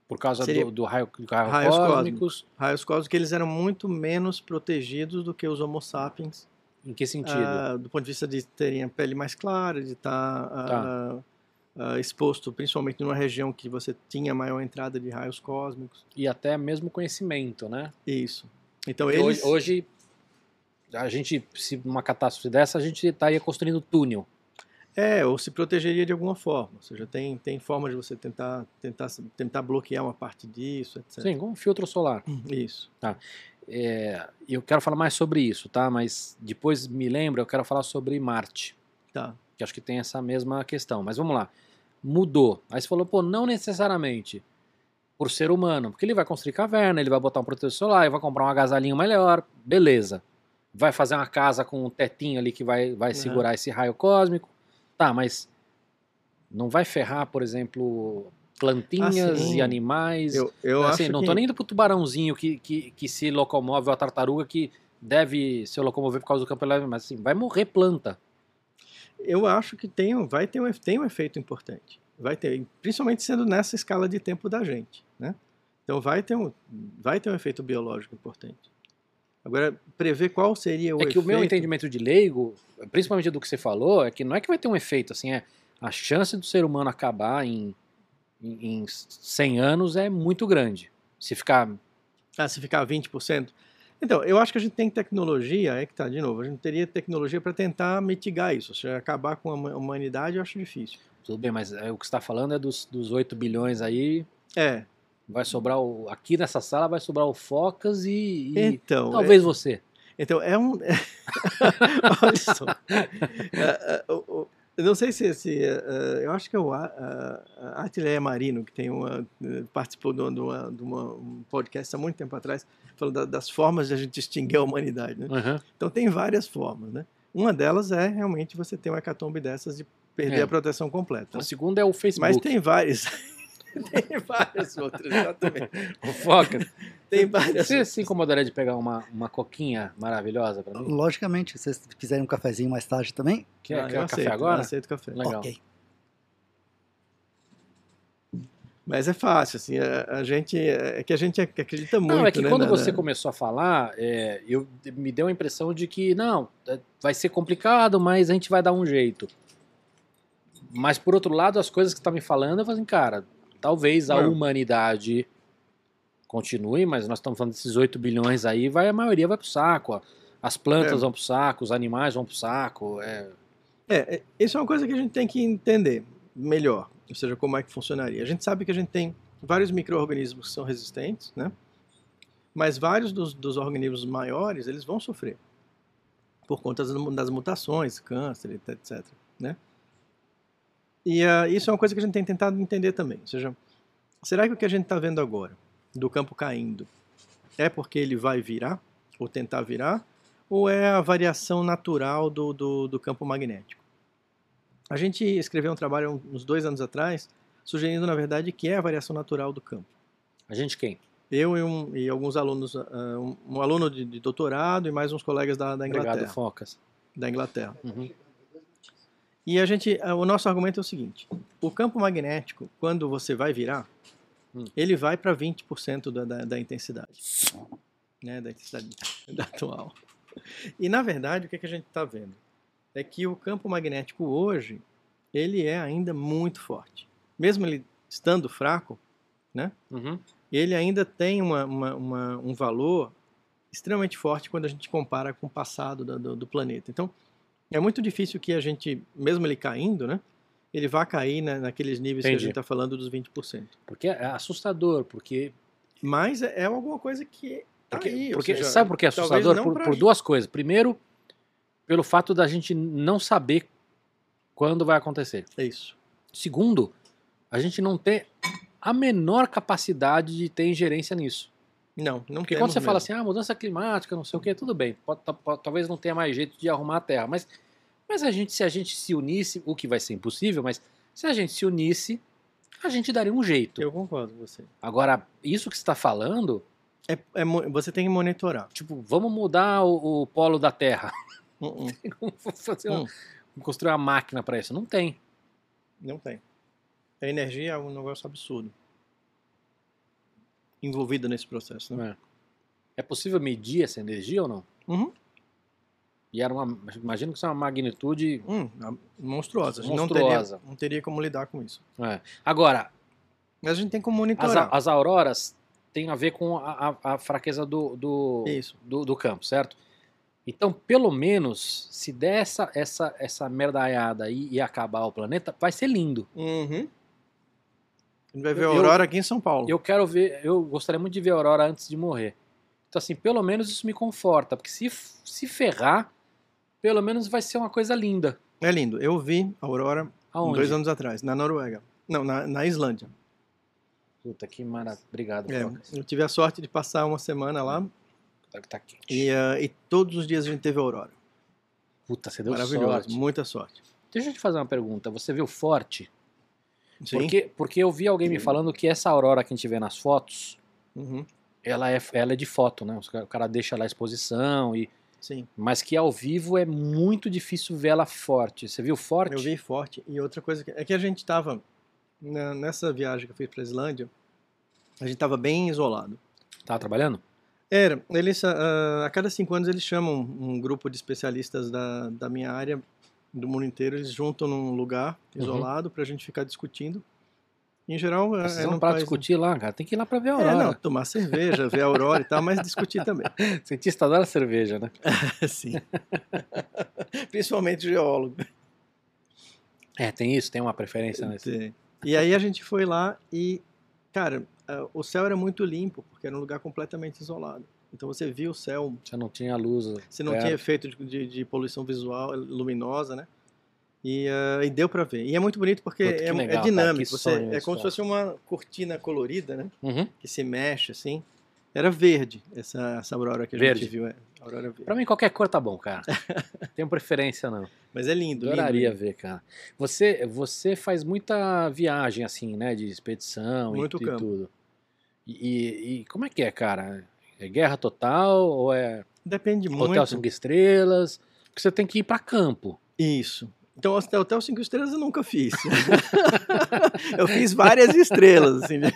Por causa Seria do, do raio, do raio raios cósmicos? Raios cósmicos que eles eram muito menos protegidos do que os Homo sapiens, Em que sentido? ah, do ponto de vista de terem a pele mais clara, de estar Tá. exposto principalmente numa região que você tinha maior entrada de raios cósmicos. E até mesmo conhecimento, né? Isso. Então Porque eles... hoje, hoje, a gente, se uma catástrofe dessa, a gente estaria construindo túnel. É, ou se protegeria de alguma forma. Ou seja, tem, tem forma de você tentar, tentar, tentar bloquear uma parte disso, etc. Sim, com um filtro solar. Isso. É, eu quero falar mais sobre isso, tá? Mas depois me lembra, eu quero falar sobre Marte, Tá. que acho que tem essa mesma questão. Mas vamos lá. Mudou. Aí você falou, pô, não necessariamente por ser humano, porque ele vai construir caverna, ele vai botar um protetor solar, ele vai comprar um agasalhinho melhor, beleza. Vai fazer uma casa com um tetinho ali que vai, vai Uhum. segurar esse raio cósmico. Tá, mas não vai ferrar, por exemplo, plantinhas Ah, e animais. Eu, eu assim, acho não que... tô nem indo pro tubarãozinho que, que, que se locomove, ou a tartaruga que deve se locomover por causa do campo elétrico, mas assim, vai morrer planta. Eu acho que tem, vai ter um, tem um efeito importante. Vai ter, principalmente sendo nessa escala de tempo da gente, né? Então vai ter um, vai ter um efeito biológico importante. Agora, prever qual seria o é que o meu efeito- entendimento de leigo, principalmente do que você falou, é que não é que vai ter um efeito, assim, é a chance do ser humano acabar em, em, em 100 anos é muito grande. Se ficar Ah, se ficar 20%. Então, eu acho que a gente tem tecnologia, é que tá, de novo, a gente teria tecnologia para tentar mitigar isso. Acabar com a huma- humanidade eu acho difícil. Tudo bem, mas é, o que está falando é dos, dos 8 bilhões aí. É, Vai sobrar o. Aqui nessa sala vai sobrar o Focas e. e então. talvez você. Então, é um. Olha só. Eu não sei se. se é, é, eu acho que é o A- a- a Atileia Marino, que tem uma, eh, participou de, uma, de uma- um podcast há muito tempo atrás, falando da- das formas de a gente extinguir a humanidade. Né? Uhum. Então, tem várias formas. Né? Uma delas é realmente você ter uma hecatombe dessas de perder É. a proteção completa. O né? segundo é o Facebook. Mas tem várias. tem várias outras, exatamente. O Focas. Tem várias Você se incomodaria de pegar uma, uma coquinha maravilhosa pra mim? Logicamente, se vocês quiserem um cafezinho mais tarde também, Quer, Ah, quer eu café aceito, agora? Eu aceito café. Legal. ok. Mas é fácil, assim, a, a gente, é que a gente ac- acredita muito, Não, é que né, quando na- você na- começou a falar, é, eu, me deu a impressão de que, não, é, vai ser complicado, mas a gente vai dar um jeito. Mas, por outro lado, as coisas que você tá me falando, eu falo assim, cara, talvez a Não. humanidade continue, mas nós estamos falando desses 8 bilhões aí, vai, a maioria vai pro saco. ó. As plantas É. vão pro saco, os animais vão pro saco. É, É, é, isso é uma coisa que a gente tem que entender melhor, ou seja, como é que funcionaria. A gente sabe que a gente tem vários micro-organismos que são resistentes, né? Mas vários dos, dos organismos maiores, eles vão sofrer por conta das, das mutações, câncer, et- etc, né? E ah, isso é uma coisa que a gente tem tentado entender também, ou seja, será que o que a gente está vendo agora, do campo caindo, é porque ele vai virar, ou tentar virar, ou é a variação natural do, do, do campo magnético? A gente escreveu um trabalho uns dois anos atrás, sugerindo, na verdade, que é a variação natural do campo. a gente quem? Eu e, um, e alguns alunos, ah, um, um aluno de, de doutorado e mais uns colegas da, da Inglaterra. Obrigado, Focas. Da Inglaterra. Uhum. E a gente, o nosso argumento é o seguinte: o campo magnético, quando você vai virar, Hum. ele vai para 20% da, da, da intensidade, né, da intensidade da atual. E na verdade, o que, é que a gente está vendo é que o campo magnético hoje ele é ainda muito forte, mesmo ele estando fraco, Uhum. ele ainda tem uma, uma- uma- um valor extremamente forte quando a gente compara com o passado da- do, do planeta. Então, é muito difícil que a gente, mesmo ele caindo, né, ele vá cair na- naqueles níveis que a Entendi. gente está falando dos 20%. Porque é assustador, porque Mas é, é alguma coisa que Porque, Aí, porque seja, sabe por que é assustador? Por, por duas coisas. Primeiro, pelo fato da gente não saber quando vai acontecer. É isso. Segundo, a gente não ter a menor capacidade de ter ingerência nisso. Não, não Porque quando você fala mesmo. assim, ah, mudança climática, não sei o que, tudo bem. Pode- pode- talvez não tenha mais jeito de arrumar a Terra. Mas, mas a gente, se a gente se unisse, o que vai ser impossível, mas se a gente se unisse, a gente daria um jeito. Eu concordo com você. Agora, isso que você está falando, É, é você tem que monitorar. tipo, vamos mudar o, o polo da Terra. Uh-uh, Vamos fazer Hum. vamos construir uma máquina para isso. Não tem. Não tem. A energia é um negócio absurdo. Envolvida nesse processo, né? É possível medir essa energia ou não? Uhum. E era uma. Imagino que isso é uma magnitude. Hum, monstruosa. A gente não Monstruosa. teria, não teria como lidar com isso. é. Agora, Mas a gente tem como as, monitorar. as auroras têm a ver com a, a- a fraqueza do, do, do, do campo, certo? Então, pelo menos, se der essa, essa, essa merdaiada aí e acabar o planeta, vai ser lindo. Uhum. A gente vai ver a aurora aqui em São Paulo. Eu quero ver, eu gostaria muito de ver a aurora antes de morrer. Então, assim, pelo menos isso me conforta, porque se, se ferrar, pelo menos vai ser uma coisa linda. É lindo. Eu vi a aurora Aonde? dois anos atrás, na Noruega. Não, na, na Islândia. Puta, que maravilha. Obrigado, É, eu tive a sorte de passar uma semana lá Tá, tá quente. e, ah, e todos os dias a gente teve aurora. Puta, você deu Maravilhoso, sorte. muita sorte. Deixa eu te fazer uma pergunta. Você viu forte? Sim. Porque, porque eu vi alguém me falando que essa aurora que a gente vê nas fotos, Uhum. ela é, ela é de foto, né? O cara deixa lá a exposição, e, Sim. mas que ao vivo é muito difícil ver ela forte. Você viu forte? Eu vi forte. E outra coisa que, é que a gente estava nessa viagem que eu fiz para Islândia, a gente estava bem isolado. Tava trabalhando? Era, eles ah, a cada cinco anos eles chamam um grupo de especialistas da, da minha área do mundo inteiro, eles juntam num lugar Uhum. isolado para a gente ficar discutindo. Em geral, é, Vocês é país- discutir lá, cara. Tem que ir lá pra ver a É, aurora. não, tomar cerveja, ver a aurora e tal, mas discutir também. Cientista adora cerveja, né? Sim. Principalmente geólogo. É, tem isso, tem uma preferência nesse. Tem. E aí a gente foi lá e, cara, o céu era muito limpo, porque era um lugar completamente isolado. Então você via o céu, Você não tinha luz. você não perto. tinha efeito de, de- de poluição visual luminosa, né? E, ah, e deu pra ver. E é muito bonito porque Puta, é, legal, é cara, dinâmico. que você, é como se cara. fosse uma cortina colorida, né? Uhum. Que se mexe assim. Era verde essa, essa aurora que a Verde. gente viu. É, aurora verde. Pra mim, qualquer cor tá bom, cara. Tenho preferência, não. Mas é lindo. Adoraria lindo. ver, cara. Você, você faz muita viagem, assim, né? De expedição Muito e, e campo. tudo. E, e- e como é que é, cara? É guerra total ou é Depende hotel muito. cinco estrelas? Porque você tem que ir pra campo. Isso. Então, hotel, hotel cinco estrelas eu nunca fiz. eu fiz várias estrelas, assim. né?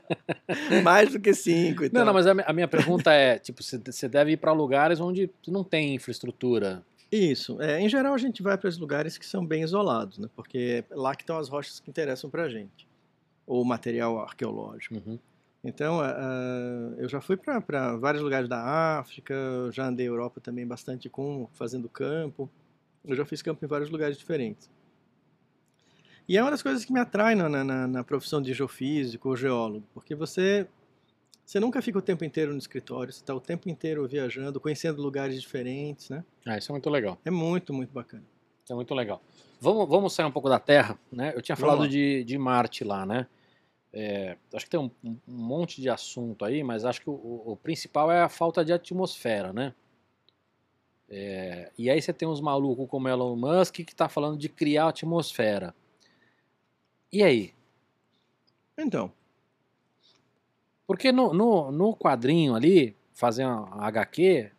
Mais do que cinco e Não, tal. não, mas a, mi- a minha pergunta é, tipo, você, deve ir pra lugares onde não tem infraestrutura. Isso. É, em geral, a gente vai para os lugares que são bem isolados, né? Porque é lá que estão as rochas que interessam para a gente. Ou material arqueológico. Uhum. Então, ah, eu já fui para vários lugares da África, já andei Europa também bastante com fazendo campo. Eu já fiz campo em vários lugares diferentes. E é uma das coisas que me atrai na, na- na, profissão de geofísico ou geólogo, porque você você nunca fica o tempo inteiro no escritório, você está o tempo inteiro viajando, conhecendo lugares diferentes, né? Ah, isso é muito legal. É muito, muito bacana. Isso é muito legal. Vamos, vamos sair um pouco da Terra, né? Eu tinha falado de, de Marte lá, né? É, acho que tem um, um monte de assunto aí, mas acho que o, o- principal é a falta de atmosfera, né? É, e aí você tem uns malucos como Elon Musk que tá falando de criar atmosfera. E aí? Então, Porque no, no, no quadrinho ali, fazer uma HQ,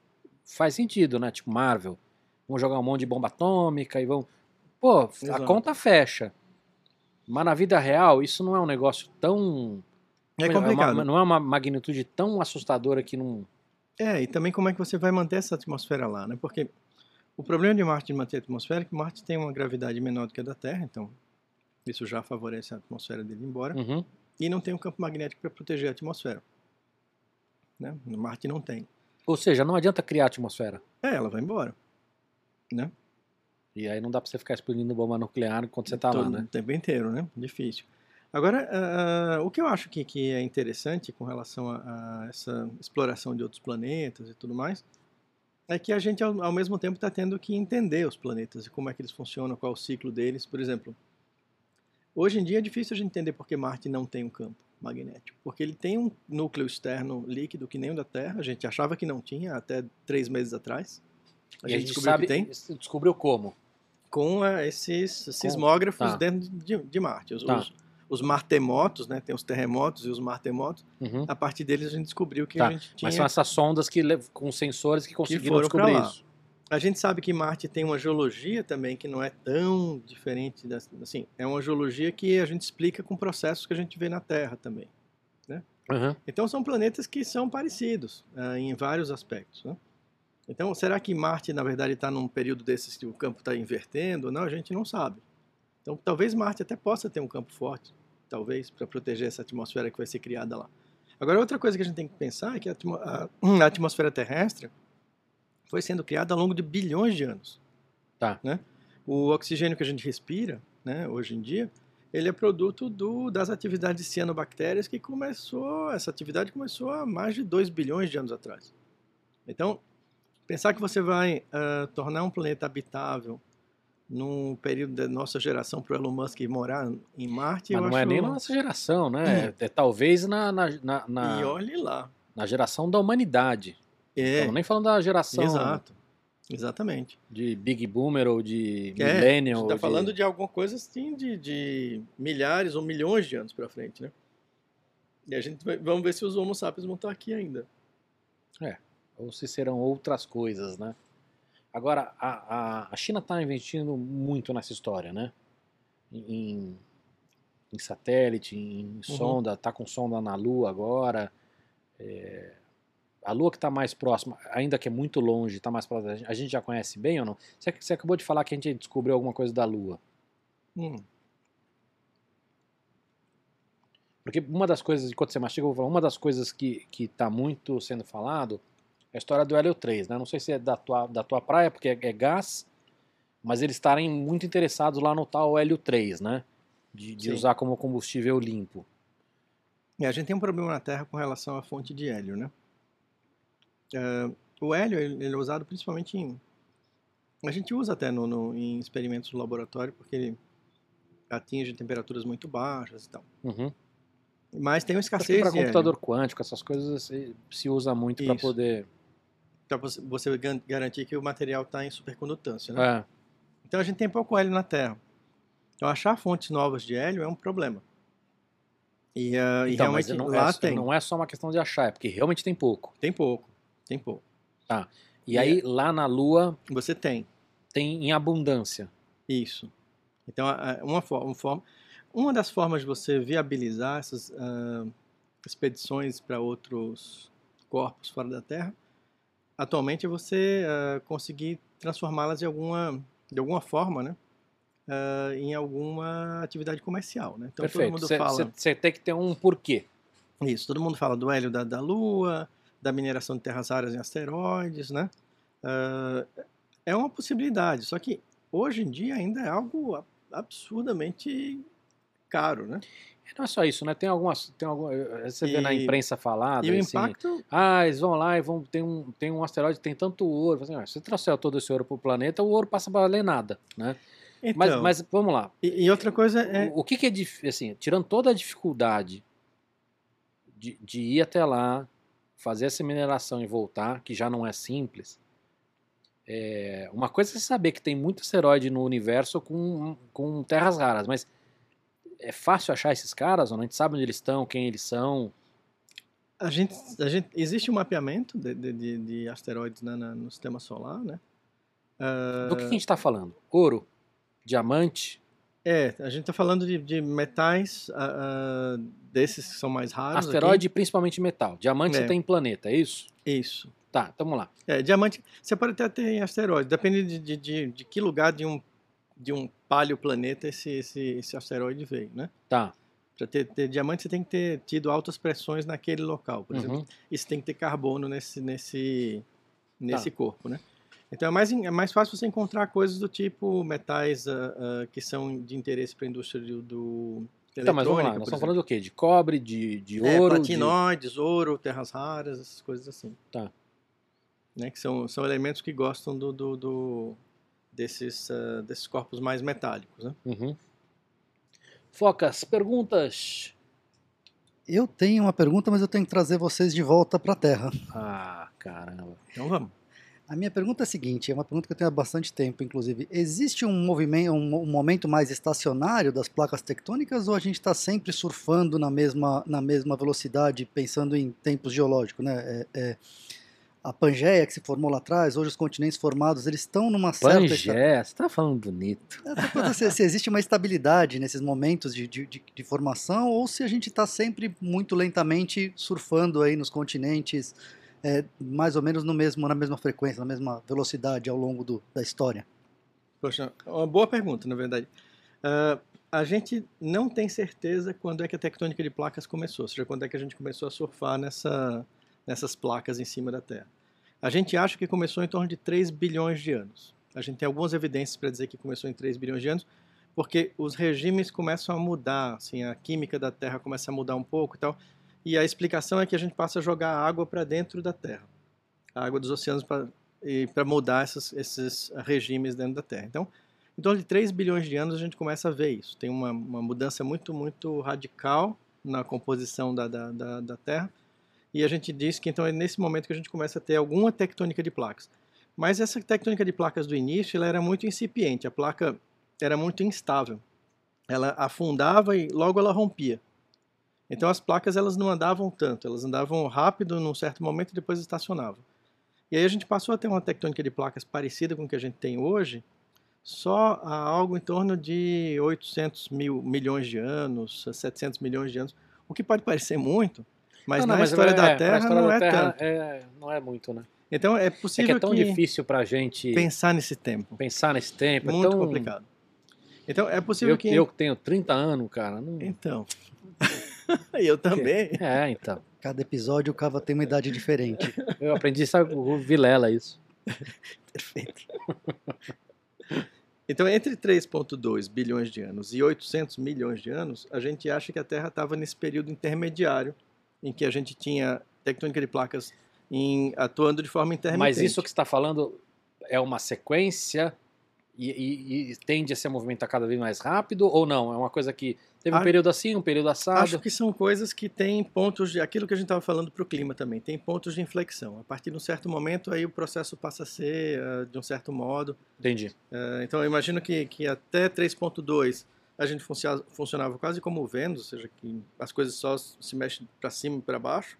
faz sentido, né? Tipo Marvel. Vão jogar um monte de bomba atômica e vão. Pô, a Exato. conta fecha. Mas na vida real, isso não é um negócio tão. é uma- complicado. não é uma magnitude tão assustadora que não. É, e também como é que você vai manter essa atmosfera lá, né? Porque o problema de Marte de manter a atmosfera é que Marte tem uma gravidade menor do que a da Terra, então isso já favorece a atmosfera dele ir embora. Uhum. E não tem um campo magnético para proteger a atmosfera. Né? No Marte não tem. Ou seja, não adianta criar atmosfera. É, ela vai embora. Né? E aí não dá pra você ficar explodindo bomba nuclear enquanto você tá lá, né? O tempo inteiro, né? Difícil. Agora, ah, o que eu acho que, que é interessante com relação a, a essa exploração de outros planetas e tudo mais, é que a gente, ao, ao mesmo tempo, está tendo que entender os planetas e como é que eles funcionam, qual é o ciclo deles. Por exemplo, hoje em dia é difícil a gente entender por que Marte não tem um campo magnético, porque ele tem um núcleo externo líquido que nem o da Terra. A gente achava que não tinha até três meses atrás. A, gente, descobriu sabe, que tem. Descobriu como? Com uh, esses sismógrafos tá. dentro de, de, Marte. Os, tá. os, os, martemotos, né? Tem os terremotos e os martemotos. Uhum. A partir deles a gente descobriu que tá. a gente tinha. Mas são essas sondas que com sensores que conseguiram que descobrir isso. A gente sabe que Marte tem uma geologia também que não é tão diferente, da, assim, é uma geologia que a gente explica com processos que a gente vê na Terra também, né? Uhum. Então são planetas que são parecidos uh, em vários aspectos, né? Então, será que Marte, na verdade, está num período desses que o campo está invertendo? Não, a gente não sabe. Então, talvez Marte até possa ter um campo forte, talvez, para proteger essa atmosfera que vai ser criada lá. Agora, outra coisa que a gente tem que pensar é que a, a atmosfera terrestre foi sendo criada ao longo de bilhões de anos. Tá. Né? O oxigênio que a gente respira, né, hoje em dia, ele é produto do, das atividades de cianobactérias que começou, essa atividade começou há mais de 2 bilhões de anos atrás. Então, pensar que você vai uh, tornar um planeta habitável num período da nossa geração para o Elon Musk morar em Marte, Mas não é acho... é nem na nossa geração, né? É, talvez na, na, na, na, E olhe lá. Na geração da humanidade. É. Estamos nem falando da geração. Exato. Exatamente. De Big Boomer ou de é, Millennial. Você está de... falando de alguma coisa assim de, de milhares ou milhões de anos para frente, né? E a gente vai, vamos ver se os Homo sapiens vão estar aqui ainda. É, ou se serão outras coisas, né? Agora, a, a, a China está investindo muito nessa história, né? Em, em satélite, em uhum. sonda, está com sonda na Lua agora. É, a Lua que está mais próxima, ainda que é muito longe, está mais próxima, a gente já conhece bem ou não? Você, você, acabou de falar que a gente descobriu alguma coisa da Lua. Hum. Porque uma das coisas, enquanto você mastiga, eu vou falar, uma das coisas que está muito sendo falado a história do Hélio 3, né? Não sei se é da tua, da tua praia, porque é, é gás, mas eles estarem muito interessados lá no tal Hélio 3, né? De, de usar como combustível limpo. E a gente tem um problema na Terra com relação à fonte de hélio, né? Uh, o hélio ele é usado principalmente em. A gente usa até no, no, em experimentos no laboratório porque ele atinge temperaturas muito baixas e tal. Uhum. Mas tem uma escassez para computador hélio. quântico, essas coisas se, se usa muito para poder. Para você garantir que o material está em supercondutância, né? É. Então a gente tem pouco hélio na Terra. Então achar fontes novas de hélio é um problema. E, uh, então, e realmente não lá é, tem. Não é só uma questão de achar, é porque realmente tem pouco. Tem pouco. Tem pouco. Tá. E, e aí, é... lá na Lua. Você tem. Tem em abundância. Isso. Então, uma, forma, uma das formas de você viabilizar essas uh, expedições para outros corpos fora da Terra, atualmente é você uh, conseguir transformá-las de alguma, de alguma forma, né? Uh, em alguma atividade comercial, né? Então Perfeito. todo mundo cê, fala. Você tem que ter um porquê. Isso. Todo mundo fala do hélio da, da Lua, da mineração de terras raras em asteroides, né? Uh, é uma possibilidade, só que hoje em dia ainda é algo absurdamente caro, né? Não é só isso, né? Tem algumas. Tem alguma, você e, vê na imprensa falado. E o assim, impacto. Ah, eles vão lá e vão. Tem um, tem um asteroide que tem tanto ouro. Assim, ah, se você trouxer todo esse ouro para o planeta, o ouro passa para valer nada, né? Então, mas, mas vamos lá. E, e outra coisa é. O, o que, que é assim, tirando toda a dificuldade de, de ir até lá, fazer essa mineração e voltar, que já não é simples. É, uma coisa é você saber que tem muito asteroide no universo com, com terras raras, mas é fácil achar esses caras? Ou não? A gente sabe onde eles estão, quem eles são? A gente, a gente, existe um mapeamento de, de, de asteroides né, no sistema solar, né? Uh... Do que, a gente está falando? Ouro? Diamante? É, a gente está falando de, de metais uh, uh, desses que são mais raros. Asteroide, aqui. principalmente metal. Diamante é. você tem em planeta, é isso? Isso. Tá, vamos lá. É, diamante, você pode até ter em asteroide, depende de, de, de, de, que lugar de um, de um paleoplaneta esse, esse, esse asteroide veio, né? Tá. Para ter, ter, diamante, você tem que ter tido altas pressões naquele local. Por uhum. exemplo, isso tem que ter carbono nesse, nesse, nesse tá. corpo, né? Então é mais, é mais fácil você encontrar coisas do tipo metais uh, uh, que são de interesse para a indústria do, do Tá, mas vamos lá, nós estamos falando do quê? De cobre, de, de. É, ouro? de- platinoides, ouro, terras raras, essas coisas assim. Tá. Né, que são, são elementos que gostam do, do, do- desses, ah, desses corpos mais metálicos, né? Uhum. Focas, perguntas? Eu tenho uma pergunta, mas eu tenho que trazer vocês de volta para a Terra. Ah, caramba. Então vamos. A minha pergunta é a seguinte, é uma pergunta que eu tenho há bastante tempo, inclusive. Existe um movimento, um, um momento mais estacionário das placas tectônicas ou a gente está sempre surfando na mesma, na mesma velocidade, pensando em tempos geológicos, né? É, é, a Pangeia que se formou lá atrás, hoje os continentes formados, eles estão numa certa esta- Pangé, você tá falando bonito. Coisa, se, se existe uma estabilidade nesses momentos de, de, de- de formação ou se a gente está sempre muito lentamente surfando aí nos continentes, é, mais ou menos no mesmo, na mesma frequência, na mesma velocidade ao longo do- da história. Poxa, uma boa pergunta, na verdade. Ah, a gente não tem certeza quando é que a tectônica de placas começou, ou seja, quando é que a gente começou a surfar nessa, nessas placas em cima da Terra. A gente acha que começou em torno de 3 bilhões de anos. A gente tem algumas evidências para dizer que começou em 3 bilhões de anos, porque os regimes começam a mudar, assim, a química da Terra começa a mudar um pouco e tal. E a explicação é que a gente passa a jogar água para dentro da Terra, a água dos oceanos para mudar esses regimes dentro da Terra. Então, em torno de 3 bilhões de anos a gente começa a ver isso. Tem uma, uma mudança muito, muito radical na composição da, da, da, da Terra. E a gente diz que então é nesse momento que a gente começa a ter alguma tectônica de placas. Mas essa tectônica de placas do início ela era muito incipiente, a placa era muito instável. Ela afundava e logo ela rompia. Então as placas elas não andavam tanto, elas andavam rápido num certo momento e depois estacionavam. E aí a gente passou a ter uma tectônica de placas parecida com o que a gente tem hoje, só há algo em torno de 800 mil milhões de anos, 700 milhões de anos, o que pode parecer muito, mas Não, não, na história é- da pra Terra história não da é Terra tanto. é- não é muito, né? Então é É que possível é tão que difícil pra gente pensar nesse tempo. pensar nesse tempo. é Muito tão- complicado. Então é possível Eu, que. eu que tenho 30 anos, cara. Não... Então. eu também. É, então. Cada episódio o Cava tem uma idade diferente. Eu aprendi, sabe, o Vilela isso. Perfeito. Então, entre 3,2 bilhões de anos e 800 milhões de anos, a gente acha que a Terra estava nesse período intermediário em que a gente tinha tectônica de placas em- atuando de forma intermitente. Mas isso que está falando é uma sequência e, e- e tende a se movimentar cada vez mais rápido ou não? É uma coisa que teve um Ah, período assim, um período assado? Acho que são coisas que têm pontos de. aquilo que a gente estava falando para o clima também, tem pontos de inflexão. A partir de um certo momento, aí o processo passa a ser ah, de um certo modo. Entendi. Ah, então, eu imagino que, que até 3,2 a gente funcionava quase como o Vênus, ou seja, que as coisas só se mexem para cima e para baixo.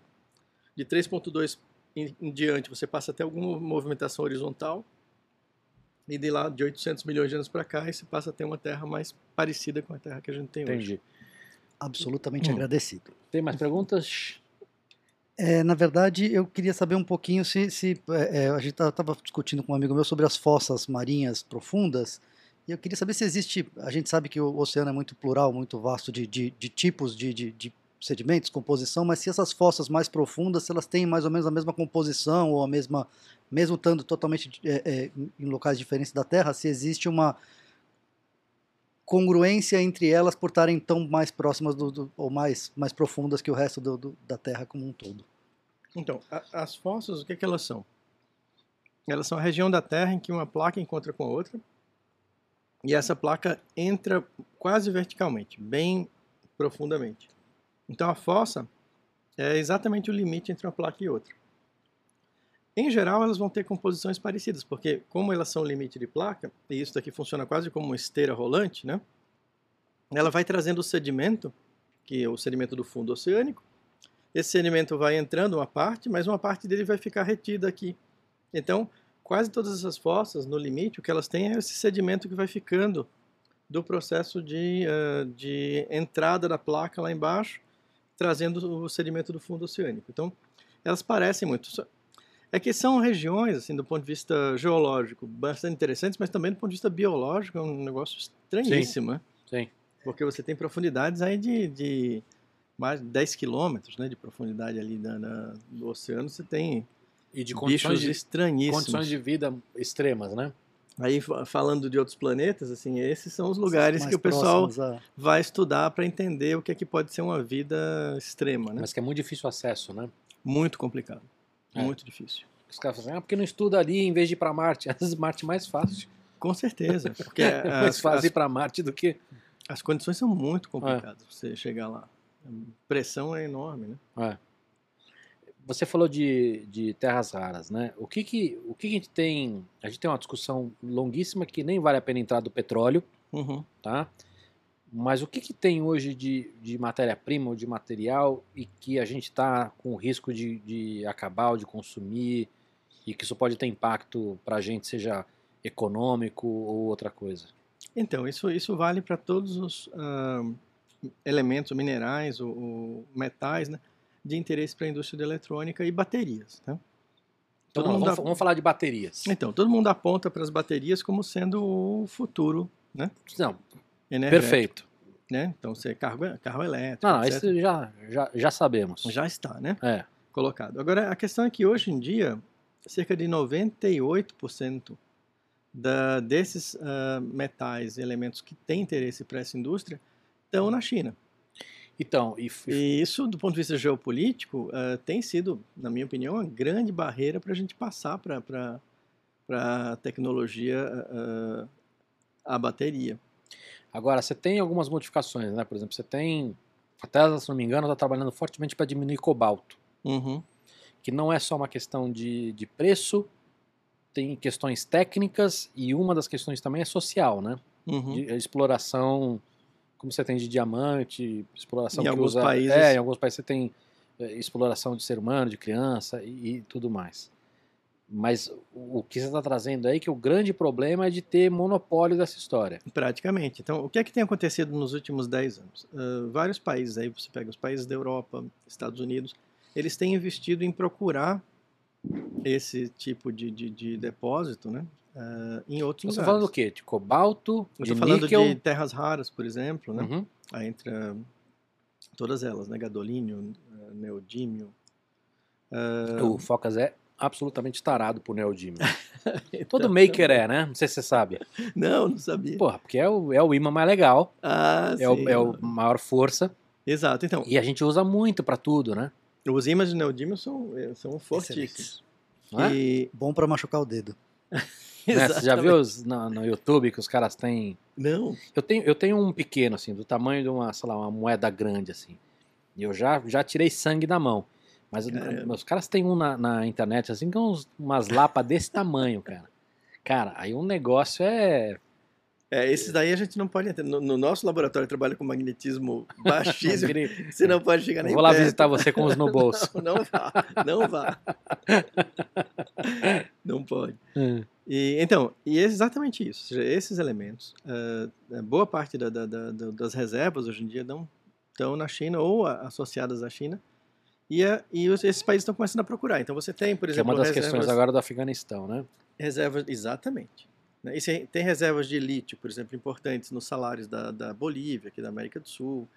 De 3,2 em, em diante, você passa a ter alguma movimentação horizontal. E de lá, de 800 milhões de anos para cá, você passa a ter uma Terra mais parecida com a Terra que a gente tem hoje. Entendi. Absolutamente Hum. agradecido. Tem mais perguntas? É, na verdade, eu queria saber um pouquinho se, se é, é, a gente estava discutindo com um amigo meu sobre as fossas marinhas profundas. E eu queria saber se existe. A gente sabe que o oceano é muito plural, muito vasto de, de, de tipos de, de, de sedimentos, composição, mas se essas fossas mais profundas, se elas têm mais ou menos a mesma composição ou a mesma, mesmo estando totalmente é, é, em locais diferentes da Terra, se existe uma congruência entre elas por estarem tão mais próximas do, do- ou mais, mais profundas que o resto do- da Terra como um todo. Então, a- as fossas, o que, que elas são? Elas são a região da Terra em que uma placa encontra com a outra, e essa placa entra quase verticalmente, bem profundamente. Então, a fossa é exatamente o limite entre uma placa e outra. Em geral, elas vão ter composições parecidas, porque como elas são limite de placa, e isso daqui funciona quase como uma esteira rolante, né? Ela vai trazendo o sedimento, que é o sedimento do fundo oceânico, esse sedimento vai entrando uma parte, mas uma parte dele vai ficar retida aqui. Então, quase todas essas fossas, no limite, o que elas têm é esse sedimento que vai ficando do processo de, ah, de entrada da placa lá embaixo, trazendo o sedimento do fundo oceânico. Então, elas parecem muito. É que são regiões, assim, do ponto de vista geológico, bastante interessantes, mas também do ponto de vista biológico é um negócio estranhíssimo, né? Sim. Porque você tem profundidades aí de, de mais de 10 quilômetros né, de profundidade ali na, na- no oceano. Você tem E de condições bichos estranhíssimos. condições de vida extremas, né? Aí, fa- falando de outros planetas, assim, esses são os lugares Mais que o pessoal a- vai estudar para entender o que é que pode ser uma vida extrema, né? Mas que é muito difícil o acesso, né? Muito complicado. É. Muito difícil. Os caras falam assim, ah, porque não estuda ali em vez de ir pra Marte? Às vezes Marte é mais fácil. Com certeza. Porque É mais fácil ir pra Marte do que... as condições são É. muito complicadas pra você chegar lá. A pressão é enorme, né? É. Você falou de, de terras raras, né? O que que, o que que a gente tem... A gente tem uma discussão longuíssima que nem vale a pena entrar do petróleo, Uhum. tá? Mas o que que tem hoje de, de matéria-prima ou de material e que a gente está com o risco de, de acabar ou de consumir e que isso pode ter impacto para a gente, seja econômico ou outra coisa? Então, isso, isso vale para todos os ah, elementos, minerais ou, ou metais, né? De interesse para a indústria da eletrônica e baterias, tá? Então, Todo mundo vamos, vamos falar de baterias. Então, todo mundo aponta para as baterias como sendo o futuro Não, energético, perfeito. né? Então, você carro, carro elétrico, Não, não, etc. isso já, já, já sabemos. já está, né? É. colocado. Agora, a questão é que hoje em dia, cerca de 98% da, desses ah, metais e elementos que têm interesse para essa indústria estão na China. Então, e, E isso, do ponto de vista geopolítico, ah, tem sido, na minha opinião, uma grande barreira para a gente passar para a tecnologia ah, a bateria. agora, você tem algumas modificações, né? Por exemplo, você tem, a Tesla, se não me engano, está trabalhando fortemente para diminuir cobalto, Uhum. que não é só uma questão de, de preço, tem questões técnicas e uma das questões também é social, né? Uhum. De exploração, como você tem de diamante, exploração Em que alguns usa, países- É, em alguns países você tem é, exploração de ser humano, de criança e, e tudo mais. Mas o que você está trazendo aí é que o grande problema é de ter monopólio dessa história. Praticamente. Então, o que é que tem acontecido nos últimos 10 anos? Ah, vários países, aí você pega os países da Europa, Estados Unidos, eles têm investido em procurar esse tipo de, de, de depósito né, ah, em outros Você está lugares. falando do quê? De cobalto, Eu de falando níquel? de terras raras, por exemplo, né? Uhum. Aí entra todas elas, né? Gadolínio, ah, neodímio. ah, O Focas é absolutamente tarado por neodímio. Todo maker é, né? Não sei se você sabe. Não, não sabia. Porra, porque é o, é o imã mais legal, ah, é sim. o, é o maior força Exato. Então, e a gente usa muito pra tudo, né? os ímãs de neodímio são, eh, são fortíssimos. É? E... Bom para machucar o dedo. Né? Você já viu os- no, no YouTube que os caras têm. Não. Eu tenho, eu tenho um pequeno, assim, do tamanho de uma, sei lá, uma moeda grande, assim. E eu já, já tirei sangue da mão. Mas Caramba. os caras têm um na, na internet, assim, com uns, umas lapas desse tamanho, cara. Cara, aí um negócio é. É, esses daí a gente não pode entrar. No, no nosso laboratório trabalha com magnetismo baixíssimo. Você não pode chegar nem Vou lá perto. visitar você com os no bolso. Não, não vá, não vá. Não pode. Hum. E, então, e é exatamente isso. Seja, esses elementos, ah, boa parte da- da- da- da- das reservas hoje em dia não estão na China ou a- associadas à China. E, a- e os- esses países estão começando a procurar. Então você tem, por Que é exemplo, uma das reservas, questões agora do Afeganistão, né? reservas exatamente. Né? E tem reservas de lítio, por exemplo, importantes nos salários da, da Bolívia, aqui da América do Sul.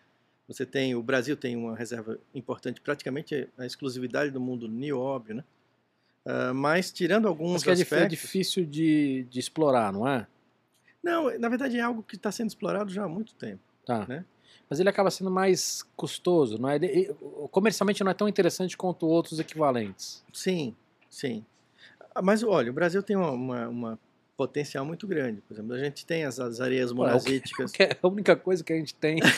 Você tem, o Brasil tem uma reserva importante, praticamente a exclusividade do mundo nióbio, né? Ah, mas tirando alguns Mas que é, é aspectos, difícil de, de explorar, não é? não, na verdade é algo que está sendo explorado já há muito tempo. Tá. Né? Mas ele acaba sendo mais custoso, não é? Ele- ele- comercialmente não é tão interessante quanto outros equivalentes. Sim, sim. Ah, Mas olha, o Brasil tem uma, uma- uma potencial muito grande. Por exemplo, a gente tem as, as areias monazíticas. É a única coisa que a gente tem.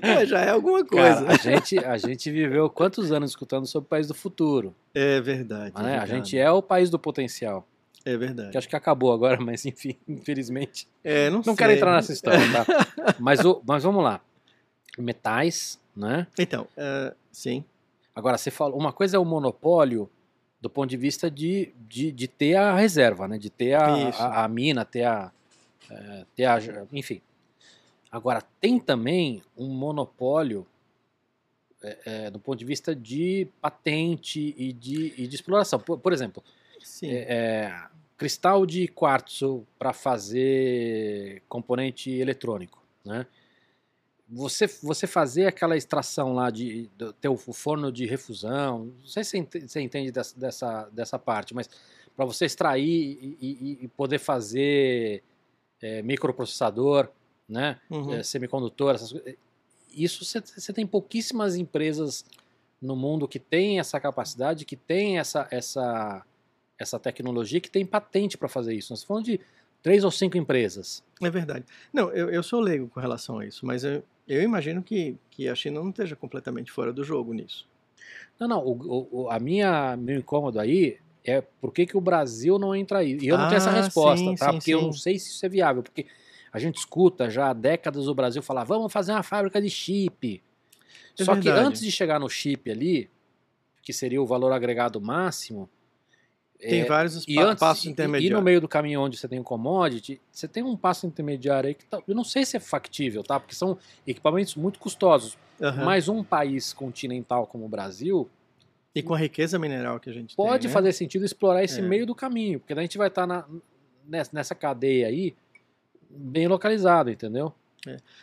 É, já é alguma Cara, coisa. a, gente, a gente viveu quantos anos escutando sobre o país do futuro? É verdade. né? A gente é o país do potencial. É verdade. Que acho que acabou agora, mas enfim, infelizmente. É, não, Não quero entrar nessa história, tá? Mas, o, mas vamos lá. Metais, né? Então, é, sim. Agora, você falou, uma coisa é o monopólio do ponto de vista de, de, de ter a reserva, né? De ter a, a, a mina, ter a, é, ter a. Enfim. Agora, tem também um monopólio é, é, do ponto de vista de patente e de, e de exploração. Por, por exemplo, é, é, cristal de quartzo para fazer componente eletrônico, né? Você, você fazer aquela extração lá de do- ter o forno de refusão, não sei se você ente- você entende dessa, dessa, dessa parte, mas para você extrair e, e- e poder fazer é, microprocessador, né? Uhum. é, semicondutor, essas coisas. Isso você- tem pouquíssimas empresas no mundo que têm essa capacidade, que têm essa, essa, essa tecnologia, que tem patente para fazer isso. Nós estamos falando de três ou cinco empresas. É verdade. Não, eu, eu sou leigo com relação a isso, mas eu, eu imagino que, que a China não esteja completamente fora do jogo nisso. Não, não, o, o- a minha meu incômodo aí é por que, que o Brasil não entra aí. E eu não tenho essa Ah, resposta, sim, tá? sim, porque eu sim. não sei se isso é viável, porque a gente escuta já há décadas o Brasil falar, vamos fazer uma fábrica de chip. É Só que verdade. antes de chegar no chip ali, que seria o valor agregado máximo, Tem é, vários e antes, passos e- e intermediários. no meio do caminho onde você tem o commodity, você tem um passo intermediário aí que tá- eu não sei se é factível, tá? Porque são equipamentos muito custosos. Aham. Mas um país continental como o Brasil E com a riqueza mineral que a gente pode tem, né? fazer sentido explorar esse É. meio do caminho, porque daí a gente vai estar na, nessa, cadeia aí bem localizado, entendeu?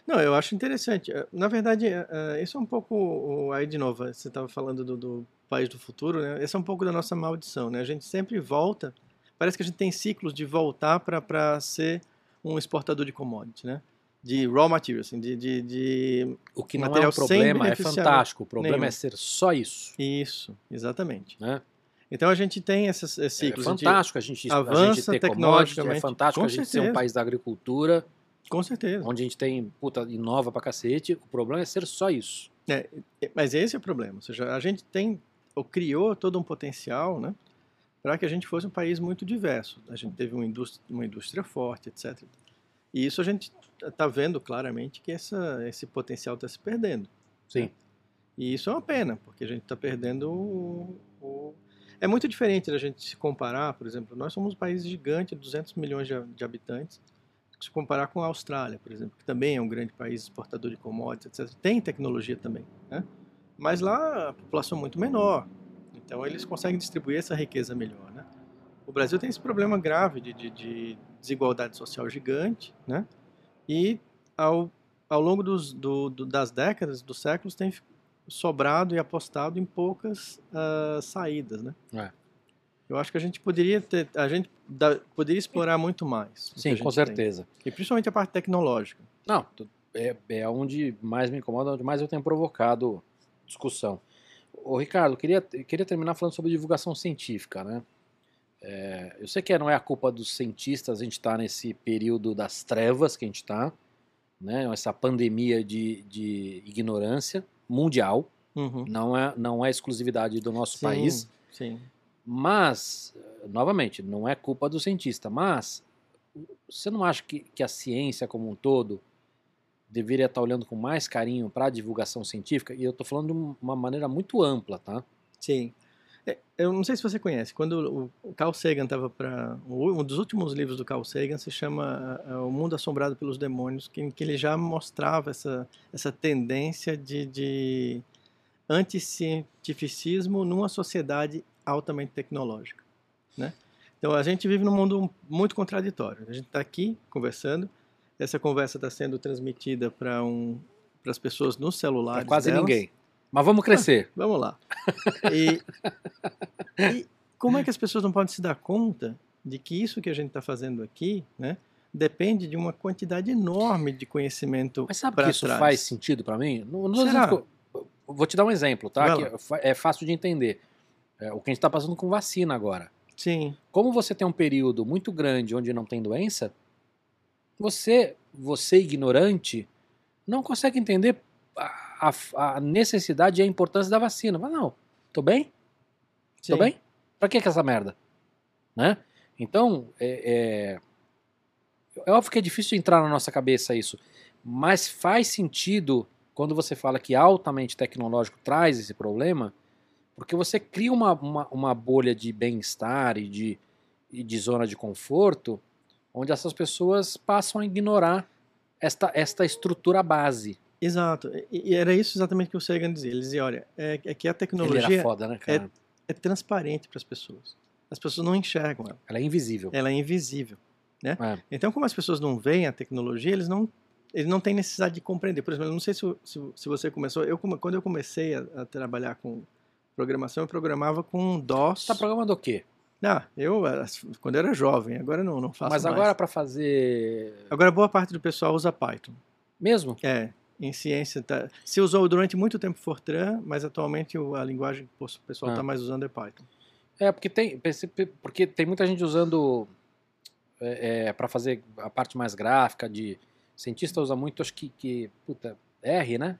Não, eu acho interessante. Eh, Na verdade, eh, eh, isso é um pouco, aí de novo, você estava falando do, do país do futuro, né? Esse é um pouco da nossa maldição, né? A gente sempre volta, parece que a gente tem ciclos de voltar para ser um exportador de commodity, né? De raw materials, assim, de, de, de... O que não é um problema, é fantástico. O problema nenhum. é ser só isso. Isso, exatamente. Né? Então a gente tem esses, esses É ciclos. gente- fantástico a gente, a gente avança ter é tecnologicamente, fantástico com a gente ser um certeza. país da agricultura, com certeza. onde a gente tem, puta, inova pra cacete. O problema é ser só isso. É, Mas esse é o problema. Ou seja, a gente tem, ou criou todo um potencial, né? Para que a gente fosse um país muito diverso. A gente teve uma indústria, uma indústria forte, etc. E isso a gente está vendo claramente que essa, esse potencial está se perdendo. Sim. E isso é uma pena, porque a gente está perdendo o, o- É muito diferente da gente se comparar, por exemplo, nós somos um país gigante, 200 milhões de, de habitantes, se comparar com a Austrália, por exemplo, que também é um grande país exportador de commodities, etc. Tem tecnologia também, né? Mas lá a população é muito menor, então eles conseguem distribuir essa riqueza melhor, né? O Brasil tem esse problema grave de, de- de desigualdade social gigante, né? E ao, ao longo dos, do- do- das décadas, dos séculos, tem sobrado e apostado em poucas ah, saídas, né? É. Eu acho que a gente poderia ter, a gente dá- poderia explorar muito mais. Sim, com tem. certeza. E principalmente a parte tecnológica. Não, é, é onde mais me incomoda, onde mais eu tenho provocado discussão. Ô, Ricardo, queria, queria terminar falando sobre divulgação científica, né? É, eu sei que não é a culpa dos cientistas a gente estar nesse período das trevas que a gente está, né? Essa pandemia de, de ignorância mundial, Uhum. não é, não é exclusividade do nosso Sim, país, Sim. mas, novamente, não é culpa do cientista, mas você não acha que, que a ciência como um todo deveria estar olhando com mais carinho para a divulgação científica? E eu estou falando de um- uma maneira muito ampla, tá? Sim. É, Eu não sei se você conhece, quando o Carl Sagan estava para. Um dos últimos livros do Carl Sagan se chama ah, O Mundo Assombrado pelos Demônios, que, que ele já mostrava essa, essa tendência de, de anticientificismo numa sociedade altamente tecnológica. Né? Então a gente vive num mundo muito contraditório. A gente está aqui conversando, essa conversa está sendo transmitida para um, as pessoas nos Pra celulares. quase delas. ninguém. Mas vamos crescer. Vamos lá. E, e como é que as pessoas não podem se dar conta de que isso que a gente está fazendo aqui, né, depende de uma quantidade enorme de conhecimento Mas sabe que isso trás. faz sentido para mim? Não, não tô Será? vou te dar um exemplo, tá? É é fácil de entender. É o que a gente está passando com vacina agora. Sim, Como você tem um período muito grande onde não tem doença, você, você ignorante, não consegue entender a, a- a necessidade e a importância da vacina. Mas não, tô bem? sim. Tô bem? Pra que que essa merda? Né? Então, é, é, é óbvio que é difícil entrar na nossa cabeça isso, mas faz sentido quando você fala que altamente tecnológico traz esse problema, porque você cria uma, uma, uma bolha de bem-estar e de, e de zona de conforto, onde essas pessoas passam a ignorar esta, esta estrutura base. Exato. E, era isso exatamente que o Sagan dizia. Ele dizia, olha, é, é que a tecnologia foda, né, cara? é transparente para as pessoas. As pessoas não enxergam ela. Ela é invisível. Ela é invisível. Né? É. Então, como as pessoas não veem a tecnologia, eles não, eles não têm necessidade de compreender. Por exemplo, eu não sei se, se, se você começou. Eu, quando eu comecei a, a trabalhar com programação, eu programava com DOS. Você tá programando o quê? Ah, eu, quando era jovem, agora não, não faço Mas agora para fazer. Agora, boa parte do pessoal usa Python. Mesmo? É, em ciência. Tá, se usou durante muito tempo Fortran, mas atualmente a linguagem que o pessoal Ah. está mais usando é Python. É, porque tem, porque tem muita gente usando é, para fazer a parte mais gráfica de. Cientista usa muito, acho que, que puta, R, né?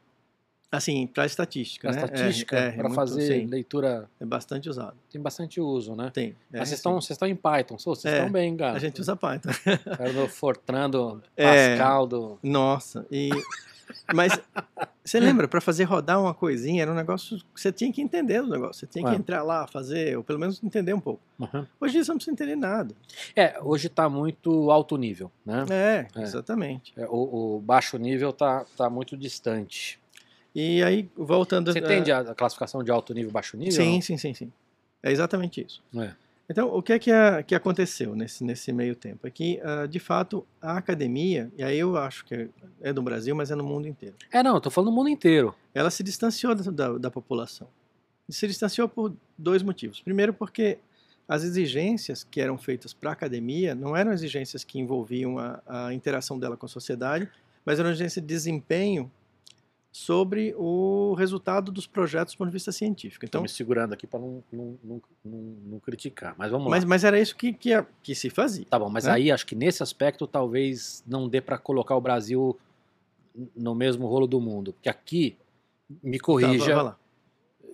Assim, para estatística, Pra né? estatística, é, é, para muito- fazer sim, leitura. é bastante usado. Tem bastante uso, né? Tem. é, Mas vocês sim. estão vocês estão em Python, vocês É, estão bem, cara. A gente usa Python. Era do Fortran, do É. Pascal, do. Nossa, e mas você lembra para fazer rodar uma coisinha era um negócio que você tinha que entender o negócio, você tinha que É. entrar lá, fazer, ou pelo menos entender um pouco. Uhum. Hoje você não precisa entender nada. É, hoje tá muito alto nível, né? É, É. exatamente. É, O, o baixo nível tá, tá muito distante. E aí voltando Você entende a, a classificação de alto nível e baixo nível? Sim, sim, sim, sim. É exatamente isso. É. Então, o que é que, a- que aconteceu nesse, nesse meio tempo? É que, ah, de fato, a academia, e aí eu acho que é, é do Brasil, mas é no mundo inteiro, É, não, eu tô falando do mundo inteiro. ela se distanciou da, da, da população. E se distanciou por dois motivos. Primeiro, porque as exigências que eram feitas para a academia não eram exigências que envolviam a, a interação dela com a sociedade, mas eram exigências de desempenho sobre o resultado dos projetos do ponto de vista científico. Estou Então, me segurando aqui para não, não, não, não, criticar. Mas vamos mas, lá. mas era isso que, que, que se fazia. Tá bom, mas né? aí acho que nesse aspecto talvez não dê para colocar o Brasil no mesmo rolo do mundo. Porque aqui, me Tá, corrija, lá.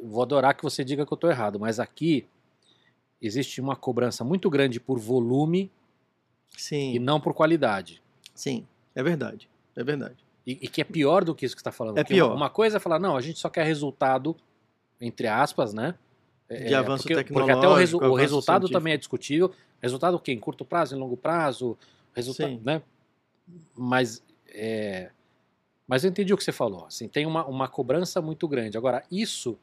vou adorar que você diga que eu estou errado, mas aqui existe uma cobrança muito grande por volume Sim. e não por qualidade. Sim, é verdade. É verdade. E, e que é pior do que isso que você está falando. É pior. Uma, coisa é falar, não, a gente só quer resultado, entre aspas, né? De avanço porque, Porque até o, resu- tecnológico, o resultado científico. também é discutível. Resultado o quê? Em curto prazo, em longo prazo? Resultado, Sim. né? Mas, é, mas eu entendi o que você falou. Assim, tem uma, uma cobrança muito grande. Agora, isso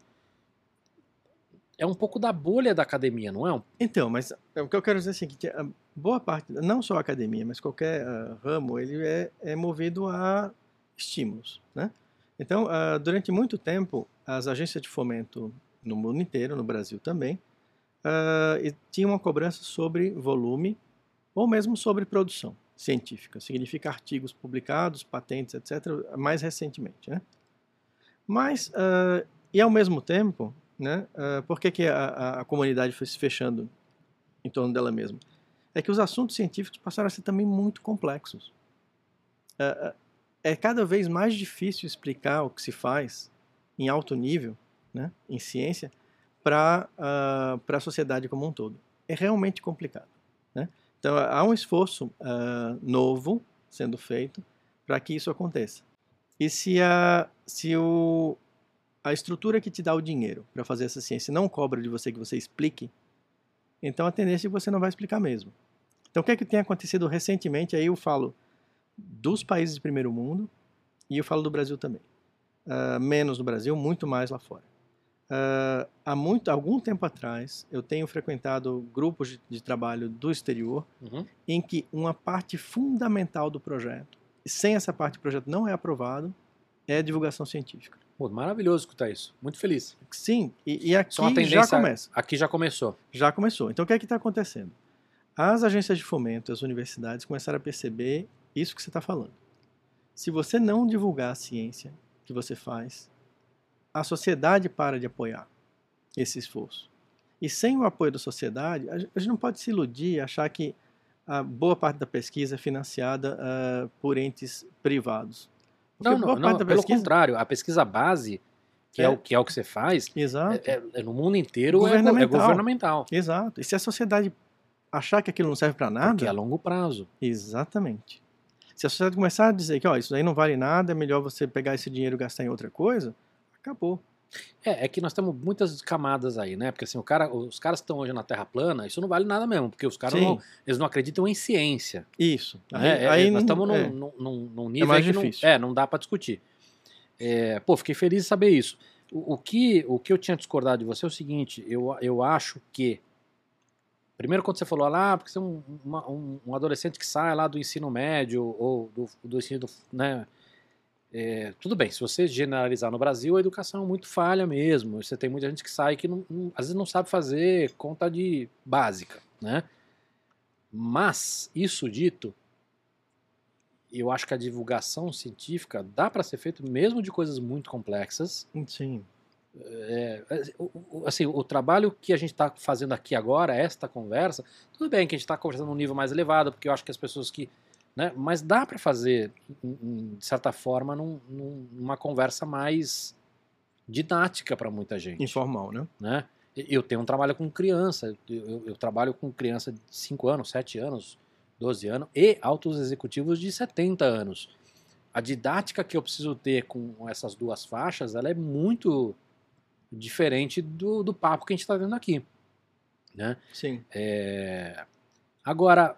é um pouco da bolha da academia, não é? Então, mas é, o que eu quero dizer é o seguinte, a boa parte, não só a academia, mas qualquer ah, ramo, ele é, é movido a estímulos, né? Então, ah, durante muito tempo, as agências de fomento no mundo inteiro, no Brasil também, e tinham uma cobrança sobre volume ou mesmo sobre produção científica. Significa artigos publicados, patentes, etc., mais recentemente, né? Mas, ah, e ao mesmo tempo, né, ah, por que, que a, a- comunidade foi se fechando em torno dela mesma? É que os assuntos científicos passaram a ser também muito complexos. Ah, é cada vez mais difícil explicar o que se faz em alto nível, né, em ciência, para a sociedade como um todo. É realmente complicado. Né? Então, há um esforço ah, novo sendo feito para que isso aconteça. E se, a, se o, a estrutura que te dá o dinheiro para fazer essa ciência não cobra de você que você explique, então a tendência é que você não vai explicar mesmo. Então, o que é que tem acontecido recentemente? Aí eu falo dos países de primeiro mundo e eu falo do Brasil também. Ah, menos no Brasil, muito mais lá fora. Ah, há muito, algum tempo atrás, eu tenho frequentado grupos de, de trabalho do exterior Uhum. em que uma parte fundamental do projeto, e sem essa parte do projeto não é aprovado, é divulgação científica. Pô, maravilhoso escutar isso. Muito feliz. Sim, e, e aqui já começa. Aqui já começou. Já começou. Então o que é que está acontecendo? As agências de fomento, as universidades começaram a perceber isso que você está falando. Se você não divulgar a ciência que você faz, a sociedade para de apoiar esse esforço. E sem o apoio da sociedade, a gente não pode se iludir e achar que a boa parte da pesquisa é financiada ah, por entes privados. Porque Não, não, não da pelo pesquisa... contrário. A pesquisa base, que é, É. o, que é o que você faz, é, é- é no mundo inteiro é é Governamental. governamental. Exato. E se a sociedade achar que aquilo não serve para nada, Porque é a longo prazo. Exatamente. Se a sociedade começar a dizer que ó, isso daí não vale nada, é melhor você pegar esse dinheiro e gastar em outra coisa, acabou. É, é que nós temos muitas camadas aí, né? Porque assim, o cara, os caras que estão hoje na Terra plana, isso não vale nada mesmo, porque os caras não, eles não acreditam em ciência. Isso. né? É, é, nós não- estamos num, é. num, num- num nível mais aí que não, difícil. é, não dá para discutir. É, pô, fiquei feliz de saber isso. O, o que, o que eu tinha discordado de você é o seguinte: eu, eu acho que. Primeiro, quando você falou lá, porque você é um, uma- um- um adolescente que sai lá do ensino médio ou do, do ensino, né? é, tudo bem, se você generalizar no Brasil, a educação é muito falha mesmo. Você tem muita gente que sai que não, não, às vezes não sabe fazer conta de básica, né? Mas, isso dito, eu acho que a divulgação científica dá para ser feito mesmo de coisas muito complexas. Sim. É, assim, o trabalho que a gente está fazendo aqui agora, esta conversa, tudo bem que a gente está conversando num nível mais elevado, porque eu acho que as pessoas que. Né, mas dá para fazer, de certa forma, num, numa conversa mais didática para muita gente. Informal, né? né? Eu tenho um trabalho com criança, eu, eu trabalho com criança de 5 anos, 7 anos, 12 anos e altos executivos de 70 anos. A didática que eu preciso ter com essas duas faixas, ela é muito diferente do, do papo que a gente está vendo aqui. Né? Sim. É... Agora,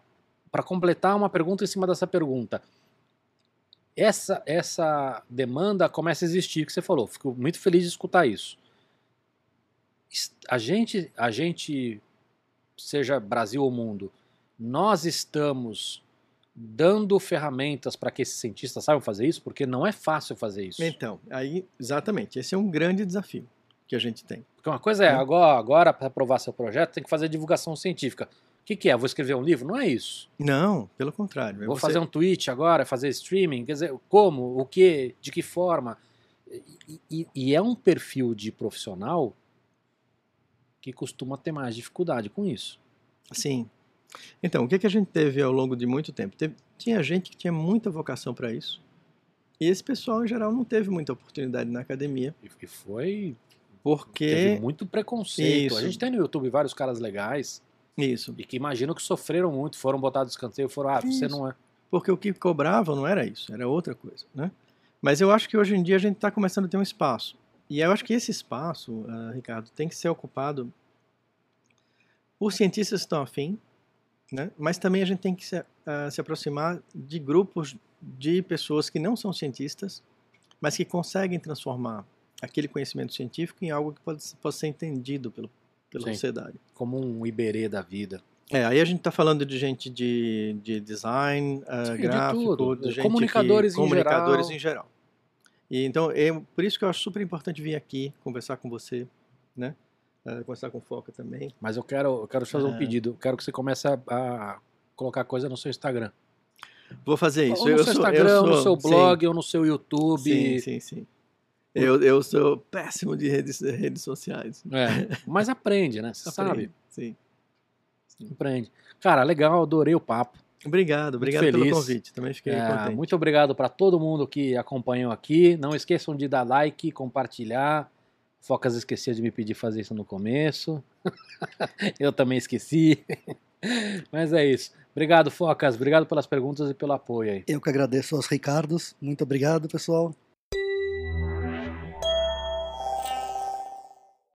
para completar uma pergunta em cima dessa pergunta, essa, essa demanda começa a existir, que você falou. Fico muito feliz de escutar isso. A gente, a gente, seja Brasil ou mundo, nós estamos dando ferramentas para que esses cientistas saibam fazer isso, porque não é fácil fazer isso. Então, aí, exatamente, esse é um grande desafio que a gente tem. Porque uma coisa é, hum. agora, agora para aprovar seu projeto, tem que fazer divulgação científica. O que, que é? Vou escrever um livro? Não é isso. Não, pelo contrário. É Vou você... fazer um tweet agora, fazer streaming, quer dizer, como, o que, de que forma. E, e, e é um perfil de profissional que costuma ter mais dificuldade com isso. Sim. Então, o que, que a gente teve ao longo de muito tempo? Teve, tinha gente que tinha muita vocação para isso. E esse pessoal, em geral, não teve muita oportunidade na academia. E foi porque. Teve muito preconceito. Isso. A gente tem no YouTube vários caras legais. Isso. E que imaginam que sofreram muito, foram botados de escanteio, foram, ah, isso. você não é. Porque o que cobravam não era isso, era outra coisa, né? Mas eu acho que hoje em dia a gente está começando a ter um espaço. E eu acho que esse espaço, uh, Ricardo, tem que ser ocupado por cientistas que estão afim, né? mas também a gente tem que se, uh, se aproximar de grupos de pessoas que não são cientistas, mas que conseguem transformar aquele conhecimento científico em algo que pode, pode ser entendido pelo, pela Sim, sociedade. Como um Iberê da vida. É, aí a gente está falando de gente de, de design, uh, Sim, gráfico, de, de comunicadores, que, em, comunicadores geral. em geral. E então, é por isso que eu acho super importante vir aqui conversar com você, né? Uh, conversar com o Foca também. Mas eu quero, eu quero te fazer um é. pedido. Eu quero que você comece a, a, colocar coisa no seu Instagram. Vou fazer isso. Ou no eu seu sou, Instagram, sou, no seu blog, sim. ou no seu YouTube. Sim, sim, sim. Eu, eu sou péssimo de redes, redes sociais. É, mas aprende, né? Você sabe. Sim. sim. Aprende. Cara, legal, adorei o papo. Obrigado, obrigado pelo convite. Também fiquei é, contente. Muito obrigado para todo mundo que acompanhou aqui. Não esqueçam de dar like, compartilhar. Focas esquecia de me pedir fazer isso no começo. eu também esqueci. Mas é isso. Obrigado, Focas. Obrigado pelas perguntas e pelo apoio aí. Eu que agradeço aos Ricardos. Muito obrigado, pessoal.